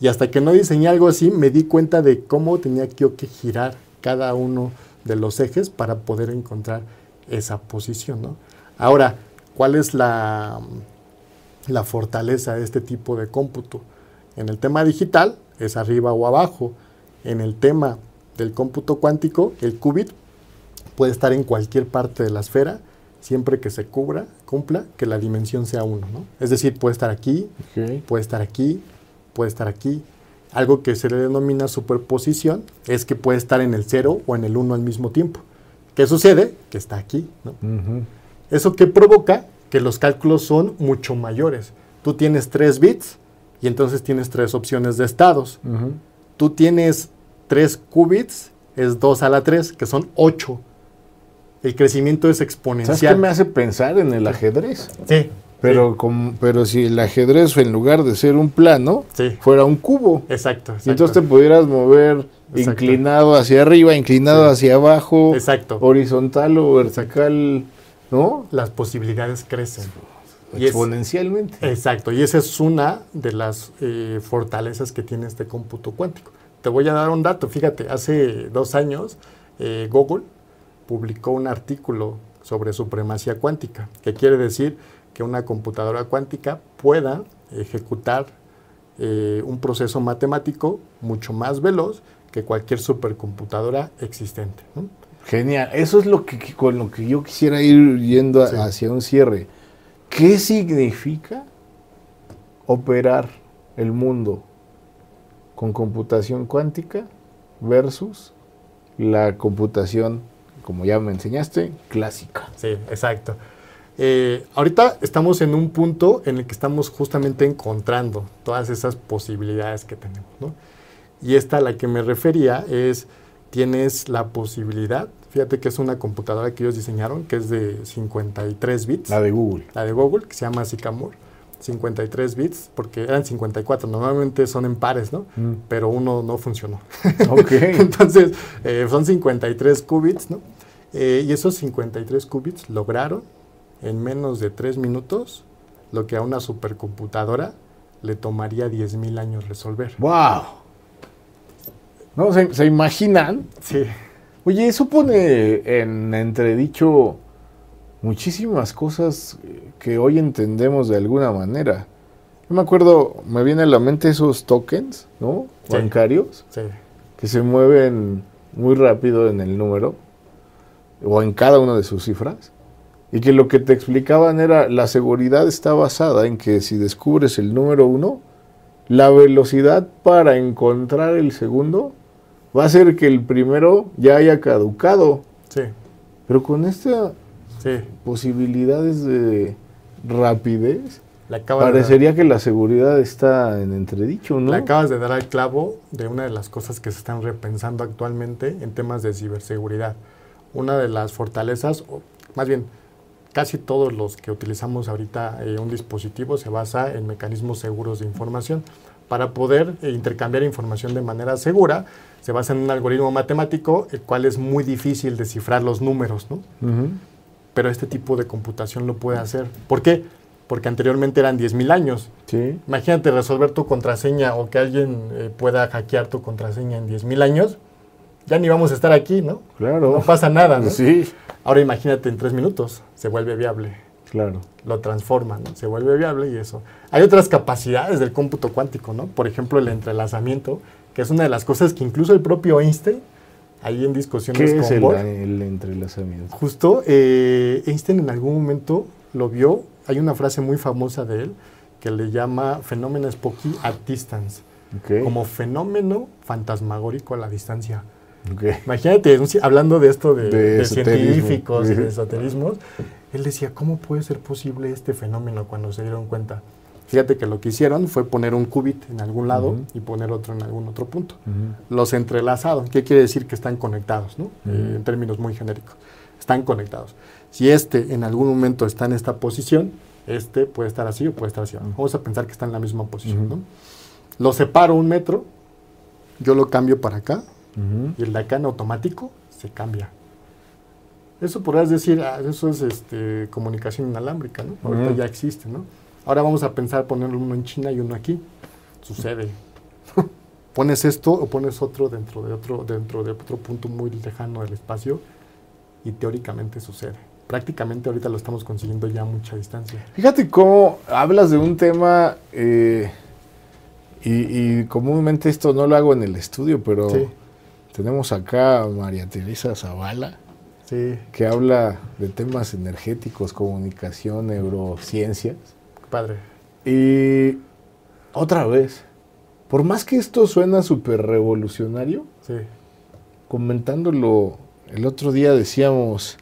Y hasta que no diseñé algo así, me di cuenta de cómo tenía yo que girar cada uno de los ejes para poder encontrar esa posición. ¿no? Ahora, ¿cuál es la, la fortaleza de este tipo de cómputo? En el tema digital es arriba o abajo. En el tema del cómputo cuántico, el qubit puede estar en cualquier parte de la esfera siempre que se cubra, cumpla, que la dimensión sea uno. ¿no? Es decir, puede estar aquí, puede estar aquí, puede estar aquí. Algo que se le denomina superposición es que puede estar en el 0 o en el 1 al mismo tiempo. ¿Qué sucede? Que está aquí. ¿no? Eso que provoca que los cálculos son mucho mayores. Tú tienes 3 bits y entonces tienes tres opciones de estados. Tú tienes 3 qubits, es 2 a la 3, que son 8. El crecimiento es ¿Sabes exponencial. qué me hace pensar en el ajedrez? Sí. Pero, como- pero si el ajedrez en lugar de ser un plano, Sí. fuera un cubo. Exacto. Y exacto. entonces te pudieras mover Exacto. inclinado hacia arriba, inclinado Sí. hacia abajo, Exacto. horizontal o vertical, ¿no? Las posibilidades crecen. Y es- Exponencialmente. Exacto, y esa es una de las eh, fortalezas que tiene este cómputo cuántico. Te voy a dar un dato, fíjate, hace dos años eh, Google publicó un artículo sobre supremacía cuántica, que quiere decir que una computadora cuántica pueda ejecutar eh, un proceso matemático mucho más veloz que cualquier supercomputadora existente. ¿no? Genial. Eso es lo que con lo que yo quisiera ir yendo a- Sí. hacia un cierre. ¿Qué significa operar el mundo con computación cuántica versus la computación, como ya me enseñaste, clásica? Sí, exacto. Eh, ahorita estamos en un punto en el que estamos justamente encontrando todas esas posibilidades que tenemos, ¿no? Y esta a la que me refería es, tienes la posibilidad, fíjate que es una computadora que ellos diseñaron, que es de 53 bits, La de Google. la de Google, que se llama Sycamore, 53 bits, porque eran 54, normalmente son en pares, ¿no? Mm. Pero uno no funcionó. Ok. Entonces, eh, son 53 qubits, ¿no? Eh, y esos 53 qubits lograron en menos de 3 minutos lo que a una supercomputadora le tomaría 10.000 años resolver. ¡Wow! ¿No? ¿Se, se imaginan? Sí, Oye, eso pone en entredicho muchísimas cosas eh, que hoy entendemos de alguna manera. Yo me acuerdo, me viene a la mente esos tokens, ¿no? Sí. Bancarios, sí, que se mueven muy rápido en el número o en cada una de sus cifras. Y que lo que te explicaban era la seguridad está basada en que si descubres el número uno, la velocidad para encontrar el segundo va a ser que el primero ya haya caducado. sí, Pero con estas sí. posibilidades de rapidez, parecería que la seguridad está en entredicho, ¿no? le acabas de dar al clavo de una de las cosas que se están repensando actualmente en temas de ciberseguridad. Una de las fortalezas, o más bien, casi todos los que utilizamos ahorita eh, un dispositivo se basa en mecanismos seguros de información. Para poder eh, intercambiar información de manera segura, se basa en un algoritmo matemático, el cual es muy difícil descifrar los números, ¿no? Pero este tipo de computación lo puede hacer. ¿Por qué? Porque anteriormente eran 10.000 años. Sí. Imagínate resolver tu contraseña o que alguien eh, pueda hackear tu contraseña en 10.000 años. Ya ni vamos a estar aquí, ¿no? Claro. No pasa nada, ¿no? Sí, Ahora imagínate en tres minutos, se vuelve viable, claro. lo transforma, ¿no? Se vuelve viable y eso. Hay otras capacidades del cómputo cuántico, ¿no? Por ejemplo, el entrelazamiento, que es una de las cosas que incluso el propio Einstein, ahí en discusiones ¿Qué con es el, Bohr, el entrelazamiento? justo eh, Einstein en algún momento lo vio, hay una frase muy famosa de él que le llama fenómeno Spooky at distance, Ok, como fenómeno fantasmagórico a la distancia. ok. Imagínate, hablando de esto de, De de científicos y de esoterismos, él decía, ¿cómo puede ser posible este fenómeno cuando se dieron cuenta? Fíjate que lo que hicieron fue poner un qubit en algún lado y poner otro en algún otro punto. Los entrelazados, ¿qué quiere decir? Que están conectados, ¿no? Eh, en términos muy genéricos. Están conectados. Si este en algún momento está en esta posición, este puede estar así o puede estar así. Vamos a pensar que está en la misma posición. ¿no? Lo separo un metro, yo lo cambio para acá y el de acá en automático se cambia. Eso podrías decir, ah, eso es este, comunicación inalámbrica, ¿no? Ahorita ya existe, ¿no? Ahora vamos a pensar poner uno en China y uno aquí. Sucede. pones esto o pones otro dentro de otro, dentro de otro punto muy lejano del espacio y teóricamente sucede. Prácticamente ahorita lo estamos consiguiendo ya a mucha distancia. Fíjate cómo hablas de un tema eh, y, comúnmente esto no lo hago en el estudio, pero tenemos acá a María Teresa Zavala, que habla de temas energéticos, comunicación, neurociencias. Padre. Y otra vez, por más que esto suena súper revolucionario, comentándolo el otro día decíamos,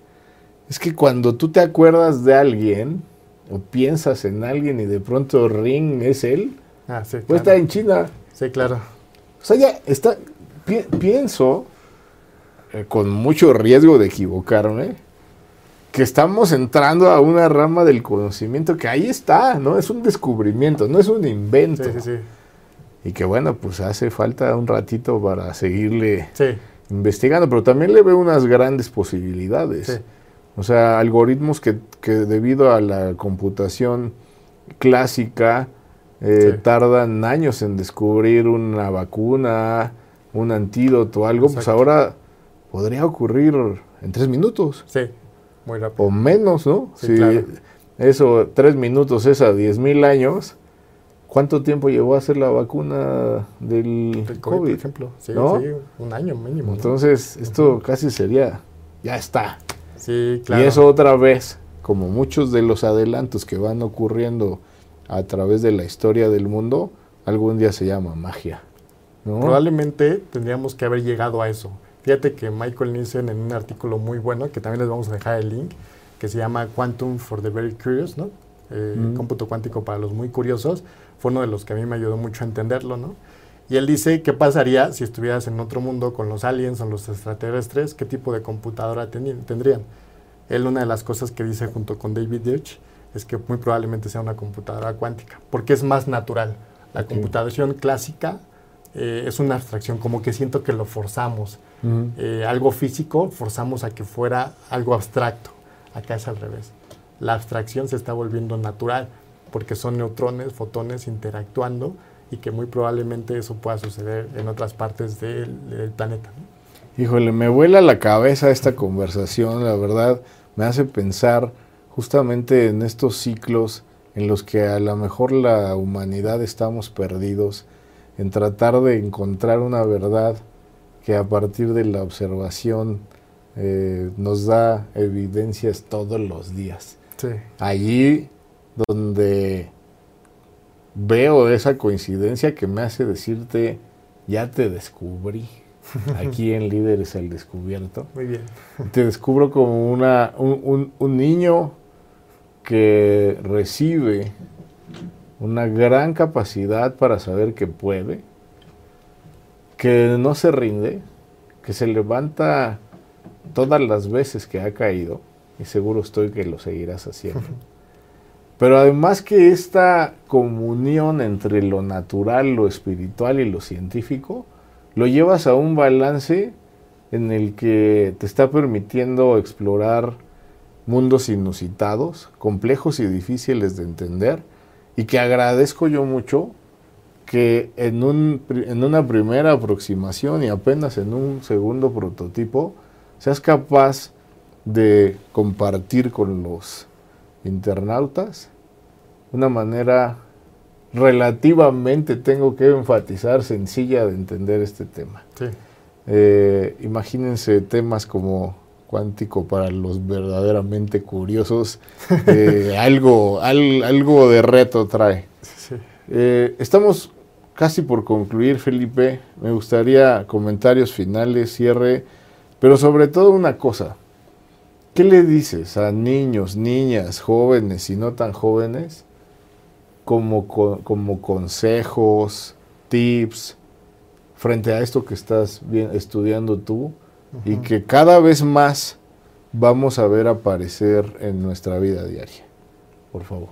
es que cuando tú te acuerdas de alguien o piensas en alguien y de pronto Ring es él, Ah, sí, pues está en China. Sí, claro. O sea, ya está, pienso, eh, con mucho riesgo de equivocarme, que estamos entrando a una rama del conocimiento que ahí está, ¿no? Es un descubrimiento, no es un invento. Sí, sí, sí. Y que bueno, pues hace falta un ratito para seguirle investigando, pero también le veo unas grandes posibilidades. O sea, algoritmos que, que debido a la computación clásica, eh, tardan años en descubrir una vacuna, un antídoto, algo, pues ahora podría ocurrir en tres minutos. Sí, muy rápido. O menos, ¿no? si eso, tres minutos es a diez mil años. ¿Cuánto tiempo llevó a hacer la vacuna del, COVID, Por ejemplo, sí, sí, un año mínimo. Entonces, esto casi sería, ya está. Sí, claro. Y eso otra vez, como muchos de los adelantos que van ocurriendo a través de la historia del mundo, algún día se llama magia. Probablemente tendríamos que haber llegado a eso. Fíjate que Michael Nielsen en un artículo muy bueno, que también les vamos a dejar el link, que se llama Quantum for the Very Curious, ¿no? Eh, cómputo cuántico para los muy curiosos, fue uno de los que a mí me ayudó mucho a entenderlo, ¿no? Y él dice, ¿qué pasaría si estuvieras en otro mundo con los aliens o los extraterrestres? ¿Qué tipo de computadora tendrían? Él una de las cosas que dice junto con David Deutsch es que muy probablemente sea una computadora cuántica, porque es más natural. La computación clásica eh, es una abstracción, como que siento que lo forzamos. Eh, algo físico forzamos a que fuera algo abstracto. Acá es al revés. La abstracción se está volviendo natural, porque son neutrones, fotones interactuando y que muy probablemente eso pueda suceder en otras partes del, planeta. Híjole, me vuela la cabeza esta conversación, la verdad, me hace pensar justamente en estos ciclos en los que a lo mejor la humanidad estamos perdidos, en tratar de encontrar una verdad que a partir de la observación eh, nos da evidencias todos los días. Allí donde veo esa coincidencia que me hace decirte, ya te descubrí. Aquí en Líderes al Descubierto. Muy bien. Te descubro como una, un, un niño que recibe una gran capacidad para saber que puede, que no se rinde, que se levanta todas las veces que ha caído, y seguro estoy que lo seguirás haciendo. Pero además que esta comunión entre lo natural, lo espiritual y lo científico, lo llevas a un balance en el que te está permitiendo explorar mundos inusitados, complejos y difíciles de entender, y que agradezco yo mucho que en, un, en una primera aproximación y apenas en un segundo prototipo seas capaz de compartir con los internautas una manera relativamente, tengo que enfatizar, sencilla de entender este tema. Eh, imagínense temas como cuántico para los verdaderamente curiosos, eh, algo, algo de reto trae. Eh, estamos casi por concluir, Felipe. Me gustaría comentarios finales, cierre, pero sobre todo una cosa. ¿Qué le dices a niños, niñas, jóvenes y no tan jóvenes como, como consejos, tips frente a esto que estás bien, estudiando tú? y que cada vez más vamos a ver aparecer en nuestra vida diaria. Por favor.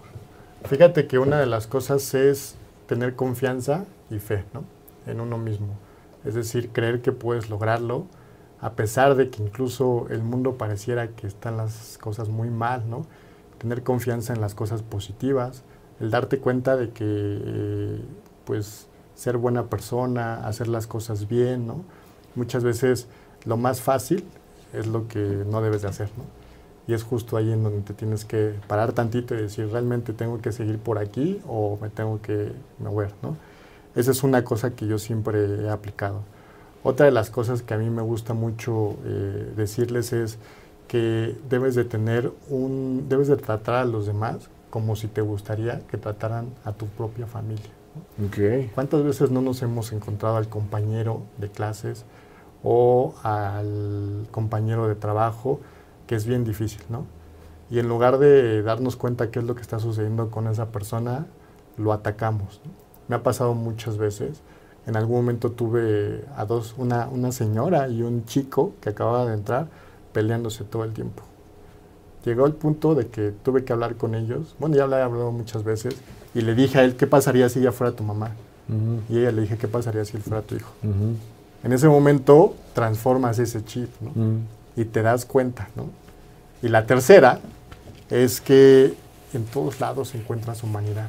Fíjate que una de las cosas es tener confianza y fe ¿no? en uno mismo. Es decir, creer que puedes lograrlo a pesar de que incluso el mundo pareciera que están las cosas muy mal, ¿no? Tener confianza en las cosas positivas, el darte cuenta de que, eh, pues, ser buena persona, hacer las cosas bien, ¿no? Muchas veces lo más fácil es lo que no debes de hacer, ¿no? Y es justo ahí en donde te tienes que parar tantito y decir, ¿realmente tengo que seguir por aquí o me tengo que mover, ¿no? Esa es una cosa que yo siempre he aplicado. Otra de las cosas que a mí me gusta mucho eh, decirles es que debes de tener un, debes de tratar a los demás como si te gustaría que trataran a tu propia familia. ¿Cuántas veces no nos hemos encontrado al compañero de clases o al compañero de trabajo que es bien difícil, ¿no? Y en lugar de darnos cuenta qué es lo que está sucediendo con esa persona, lo atacamos. Me ha pasado muchas veces. En algún momento tuve a dos, una, una señora y un chico que acababa de entrar peleándose todo el tiempo. Llegó el punto de que tuve que hablar con ellos. Bueno, ya he hablado muchas veces y le dije a él, ¿qué pasaría si ella fuera tu mamá? Y ella le dije, ¿qué pasaría si él fuera tu hijo? En ese momento transformas ese chip, ¿no? Y te das cuenta, ¿no? Y la tercera es que en todos lados encuentras humanidad.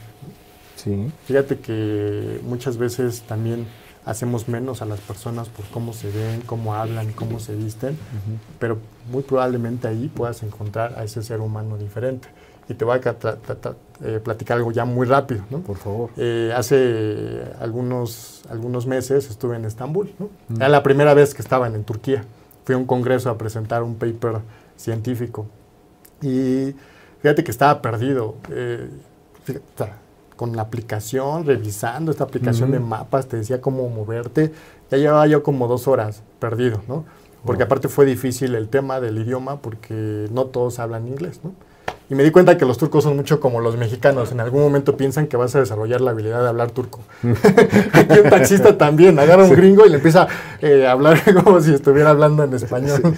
Sí. Fíjate que muchas veces también hacemos menos a las personas por cómo se ven, cómo hablan, cómo se visten, pero muy probablemente ahí puedas encontrar a ese ser humano diferente y te voy a eh, platicar algo ya muy rápido, ¿no? Por favor. Eh, hace algunos, algunos meses estuve en Estambul, ¿no? Mm. Era la primera vez que estaba en, Turquía. Fui a un congreso a presentar un paper científico. Y fíjate que estaba perdido. Eh, con la aplicación, revisando esta aplicación de mapas, te decía cómo moverte. Ya llevaba yo como dos horas perdido, ¿no? Porque aparte fue difícil el tema del idioma porque no todos hablan inglés, ¿no? Y me di cuenta que los turcos son mucho como los mexicanos. En algún momento piensan que vas a desarrollar la habilidad de hablar turco. Aquí un taxista también agarra un gringo y le empieza eh, a hablar como si estuviera hablando en español.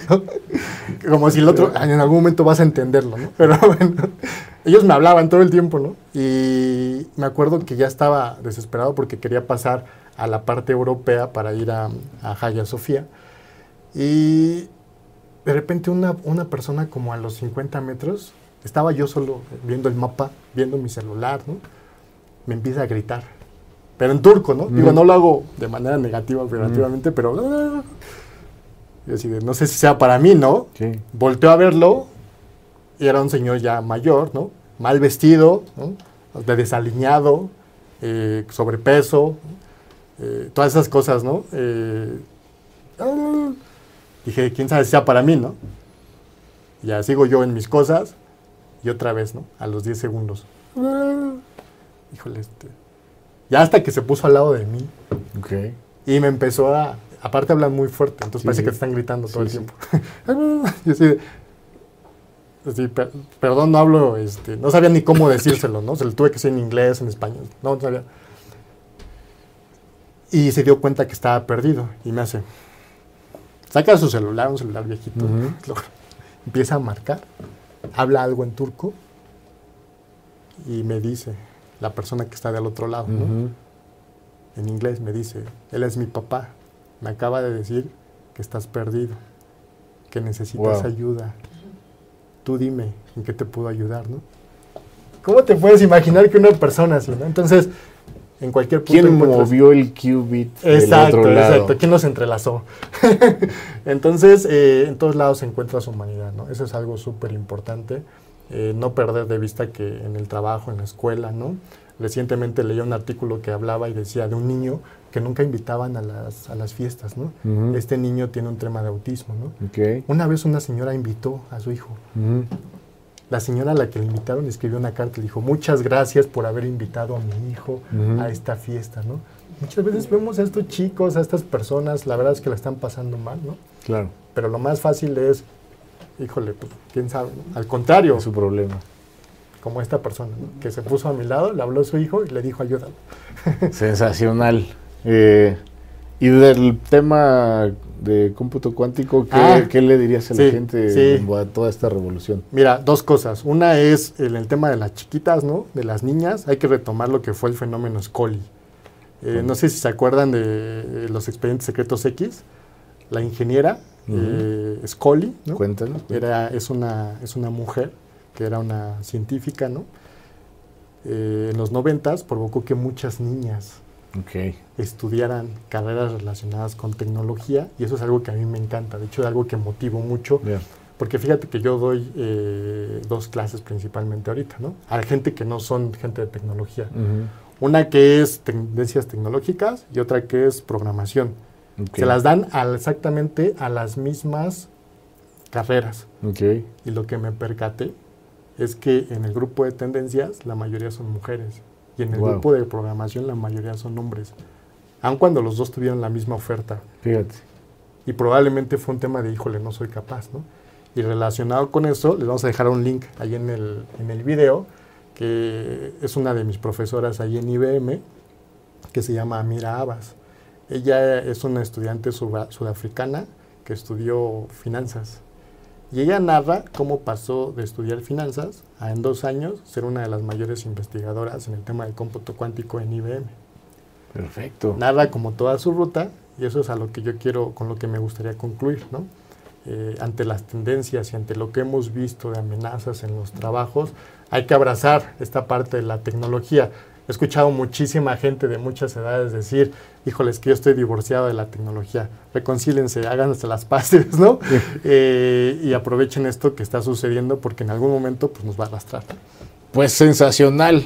Como si el otro, en algún momento vas a entenderlo, ¿no? Pero bueno, ellos me hablaban todo el tiempo, ¿no? Y me acuerdo que ya estaba desesperado porque quería pasar a la parte europea para ir a, a Hagia Sofía. Y de repente una, una persona como a los 50 metros estaba yo solo viendo el mapa, viendo mi celular, ¿no? Me empieza a gritar. Pero en turco, ¿no? Digo, no lo hago de manera negativa, operativamente, pero... Yo así no sé si sea para mí, ¿no? Sí. Volteo a verlo y era un señor ya mayor, ¿no? Mal vestido, ¿no? De desaliñado, eh, sobrepeso, eh, todas esas cosas, ¿no? Eh, dije, quién sabe si sea para mí, ¿no? Ya sigo yo en mis cosas y otra vez, ¿no? A los 10 segundos. Híjole, este. Ya hasta que se puso al lado de mí. Okay. Y me empezó a. Aparte hablan muy fuerte, entonces parece que te están gritando todo el tiempo. Yo sí, perdón, no hablo, este, no sabía ni cómo decírselo, ¿no? Se lo tuve que decir en inglés, en español, no, sabía. Y se dio cuenta que estaba perdido y me hace, saca su celular, un celular viejito, empieza a marcar habla algo en turco y me dice, la persona que está del otro lado, en inglés me dice, él es mi papá, me acaba de decir que estás perdido, que necesitas ayuda. Tú dime en qué te puedo ayudar, ¿no? ¿Cómo te puedes imaginar que una persona así, ¿no? Entonces, en cualquier punto. ¿Quién movió el qubit? Exacto, del otro lado? exacto. ¿Quién los entrelazó? Entonces, eh, en todos lados se encuentra su humanidad, ¿no? Eso es algo súper importante. Eh, no perder de vista que en el trabajo, en la escuela, ¿no? Recientemente leí un artículo que hablaba y decía de un niño que nunca invitaban a las, a las fiestas, ¿no? Este niño tiene un tema de autismo, ¿no? Okay. Una vez una señora invitó a su hijo la señora a la que le invitaron escribió una carta y le dijo, muchas gracias por haber invitado a mi hijo a esta fiesta, ¿no? Muchas veces vemos a estos chicos, a estas personas, la verdad es que la están pasando mal, ¿no? Claro. Pero lo más fácil es, híjole, pues, quién sabe, al contrario. Es su problema. Como esta persona, ¿no? que se puso a mi lado, le habló a su hijo y le dijo, ayúdalo. Sensacional. Eh, y del tema de cómputo cuántico, ¿qué, ah, le dirías a la gente a toda esta revolución? Mira, dos cosas. Una es el tema de las chiquitas, ¿no? De las niñas. Hay que retomar lo que fue el fenómeno Scully. Eh, no sé si se acuerdan de los expedientes secretos X. La ingeniera eh, Scully, ¿no? Cuéntanos. Era, es, una, es una mujer que era una científica, ¿no? Eh, en los noventas provocó que muchas niñas estudiaran carreras relacionadas con tecnología y eso es algo que a mí me encanta. De hecho, es algo que motivo mucho. Porque fíjate que yo doy eh, dos clases principalmente ahorita, ¿no? A gente que no son gente de tecnología. Una que es tendencias tecnológicas y otra que es programación. Se las dan exactamente a las mismas carreras. Y lo que me percaté es que en el grupo de tendencias la mayoría son mujeres y en el grupo de programación la mayoría son hombres. Aun cuando los dos tuvieron la misma oferta. Fíjate. Y probablemente fue un tema de, híjole, no soy capaz, ¿no? Y relacionado con eso, les vamos a dejar un link ahí en el, en el video, que es una de mis profesoras ahí en IBM, que se llama Amira Abbas. Ella es una estudiante sudafricana que estudió finanzas. Y ella narra cómo pasó de estudiar finanzas a en dos años ser una de las mayores investigadoras en el tema del cómputo cuántico en IBM. Perfecto. Narra como toda su ruta y eso es a lo que yo quiero, con lo que me gustaría concluir, ¿no? Eh, ante las tendencias y ante lo que hemos visto de amenazas en los trabajos, hay que abrazar esta parte de la tecnología. He escuchado muchísima gente de muchas edades decir, híjoles, que yo estoy divorciado de la tecnología. Reconcílense, háganse las paces, ¿no? Eh, y aprovechen esto que está sucediendo porque en algún momento pues, nos va a arrastrar. Pues sensacional.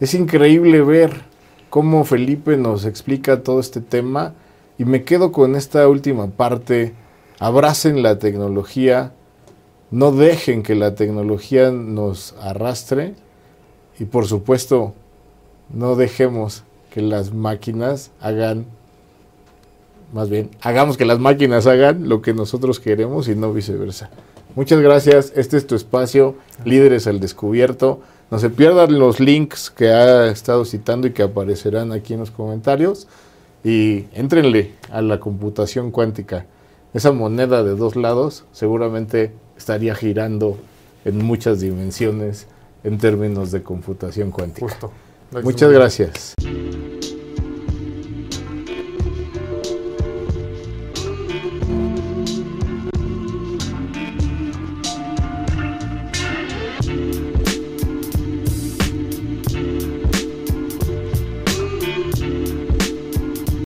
Es increíble ver cómo Felipe nos explica todo este tema y me quedo con esta última parte abracen la tecnología, no dejen que la tecnología nos arrastre y por supuesto no dejemos que las máquinas hagan, más bien, hagamos que las máquinas hagan lo que nosotros queremos y no viceversa. Muchas gracias, este es tu espacio, Líderes al Descubierto. No se pierdan los links que ha estado citando y que aparecerán aquí en los comentarios. Y entrenle a la computación cuántica esa moneda de dos lados seguramente estaría girando en muchas dimensiones en términos de computación cuántica. Justo. Muchas gracias.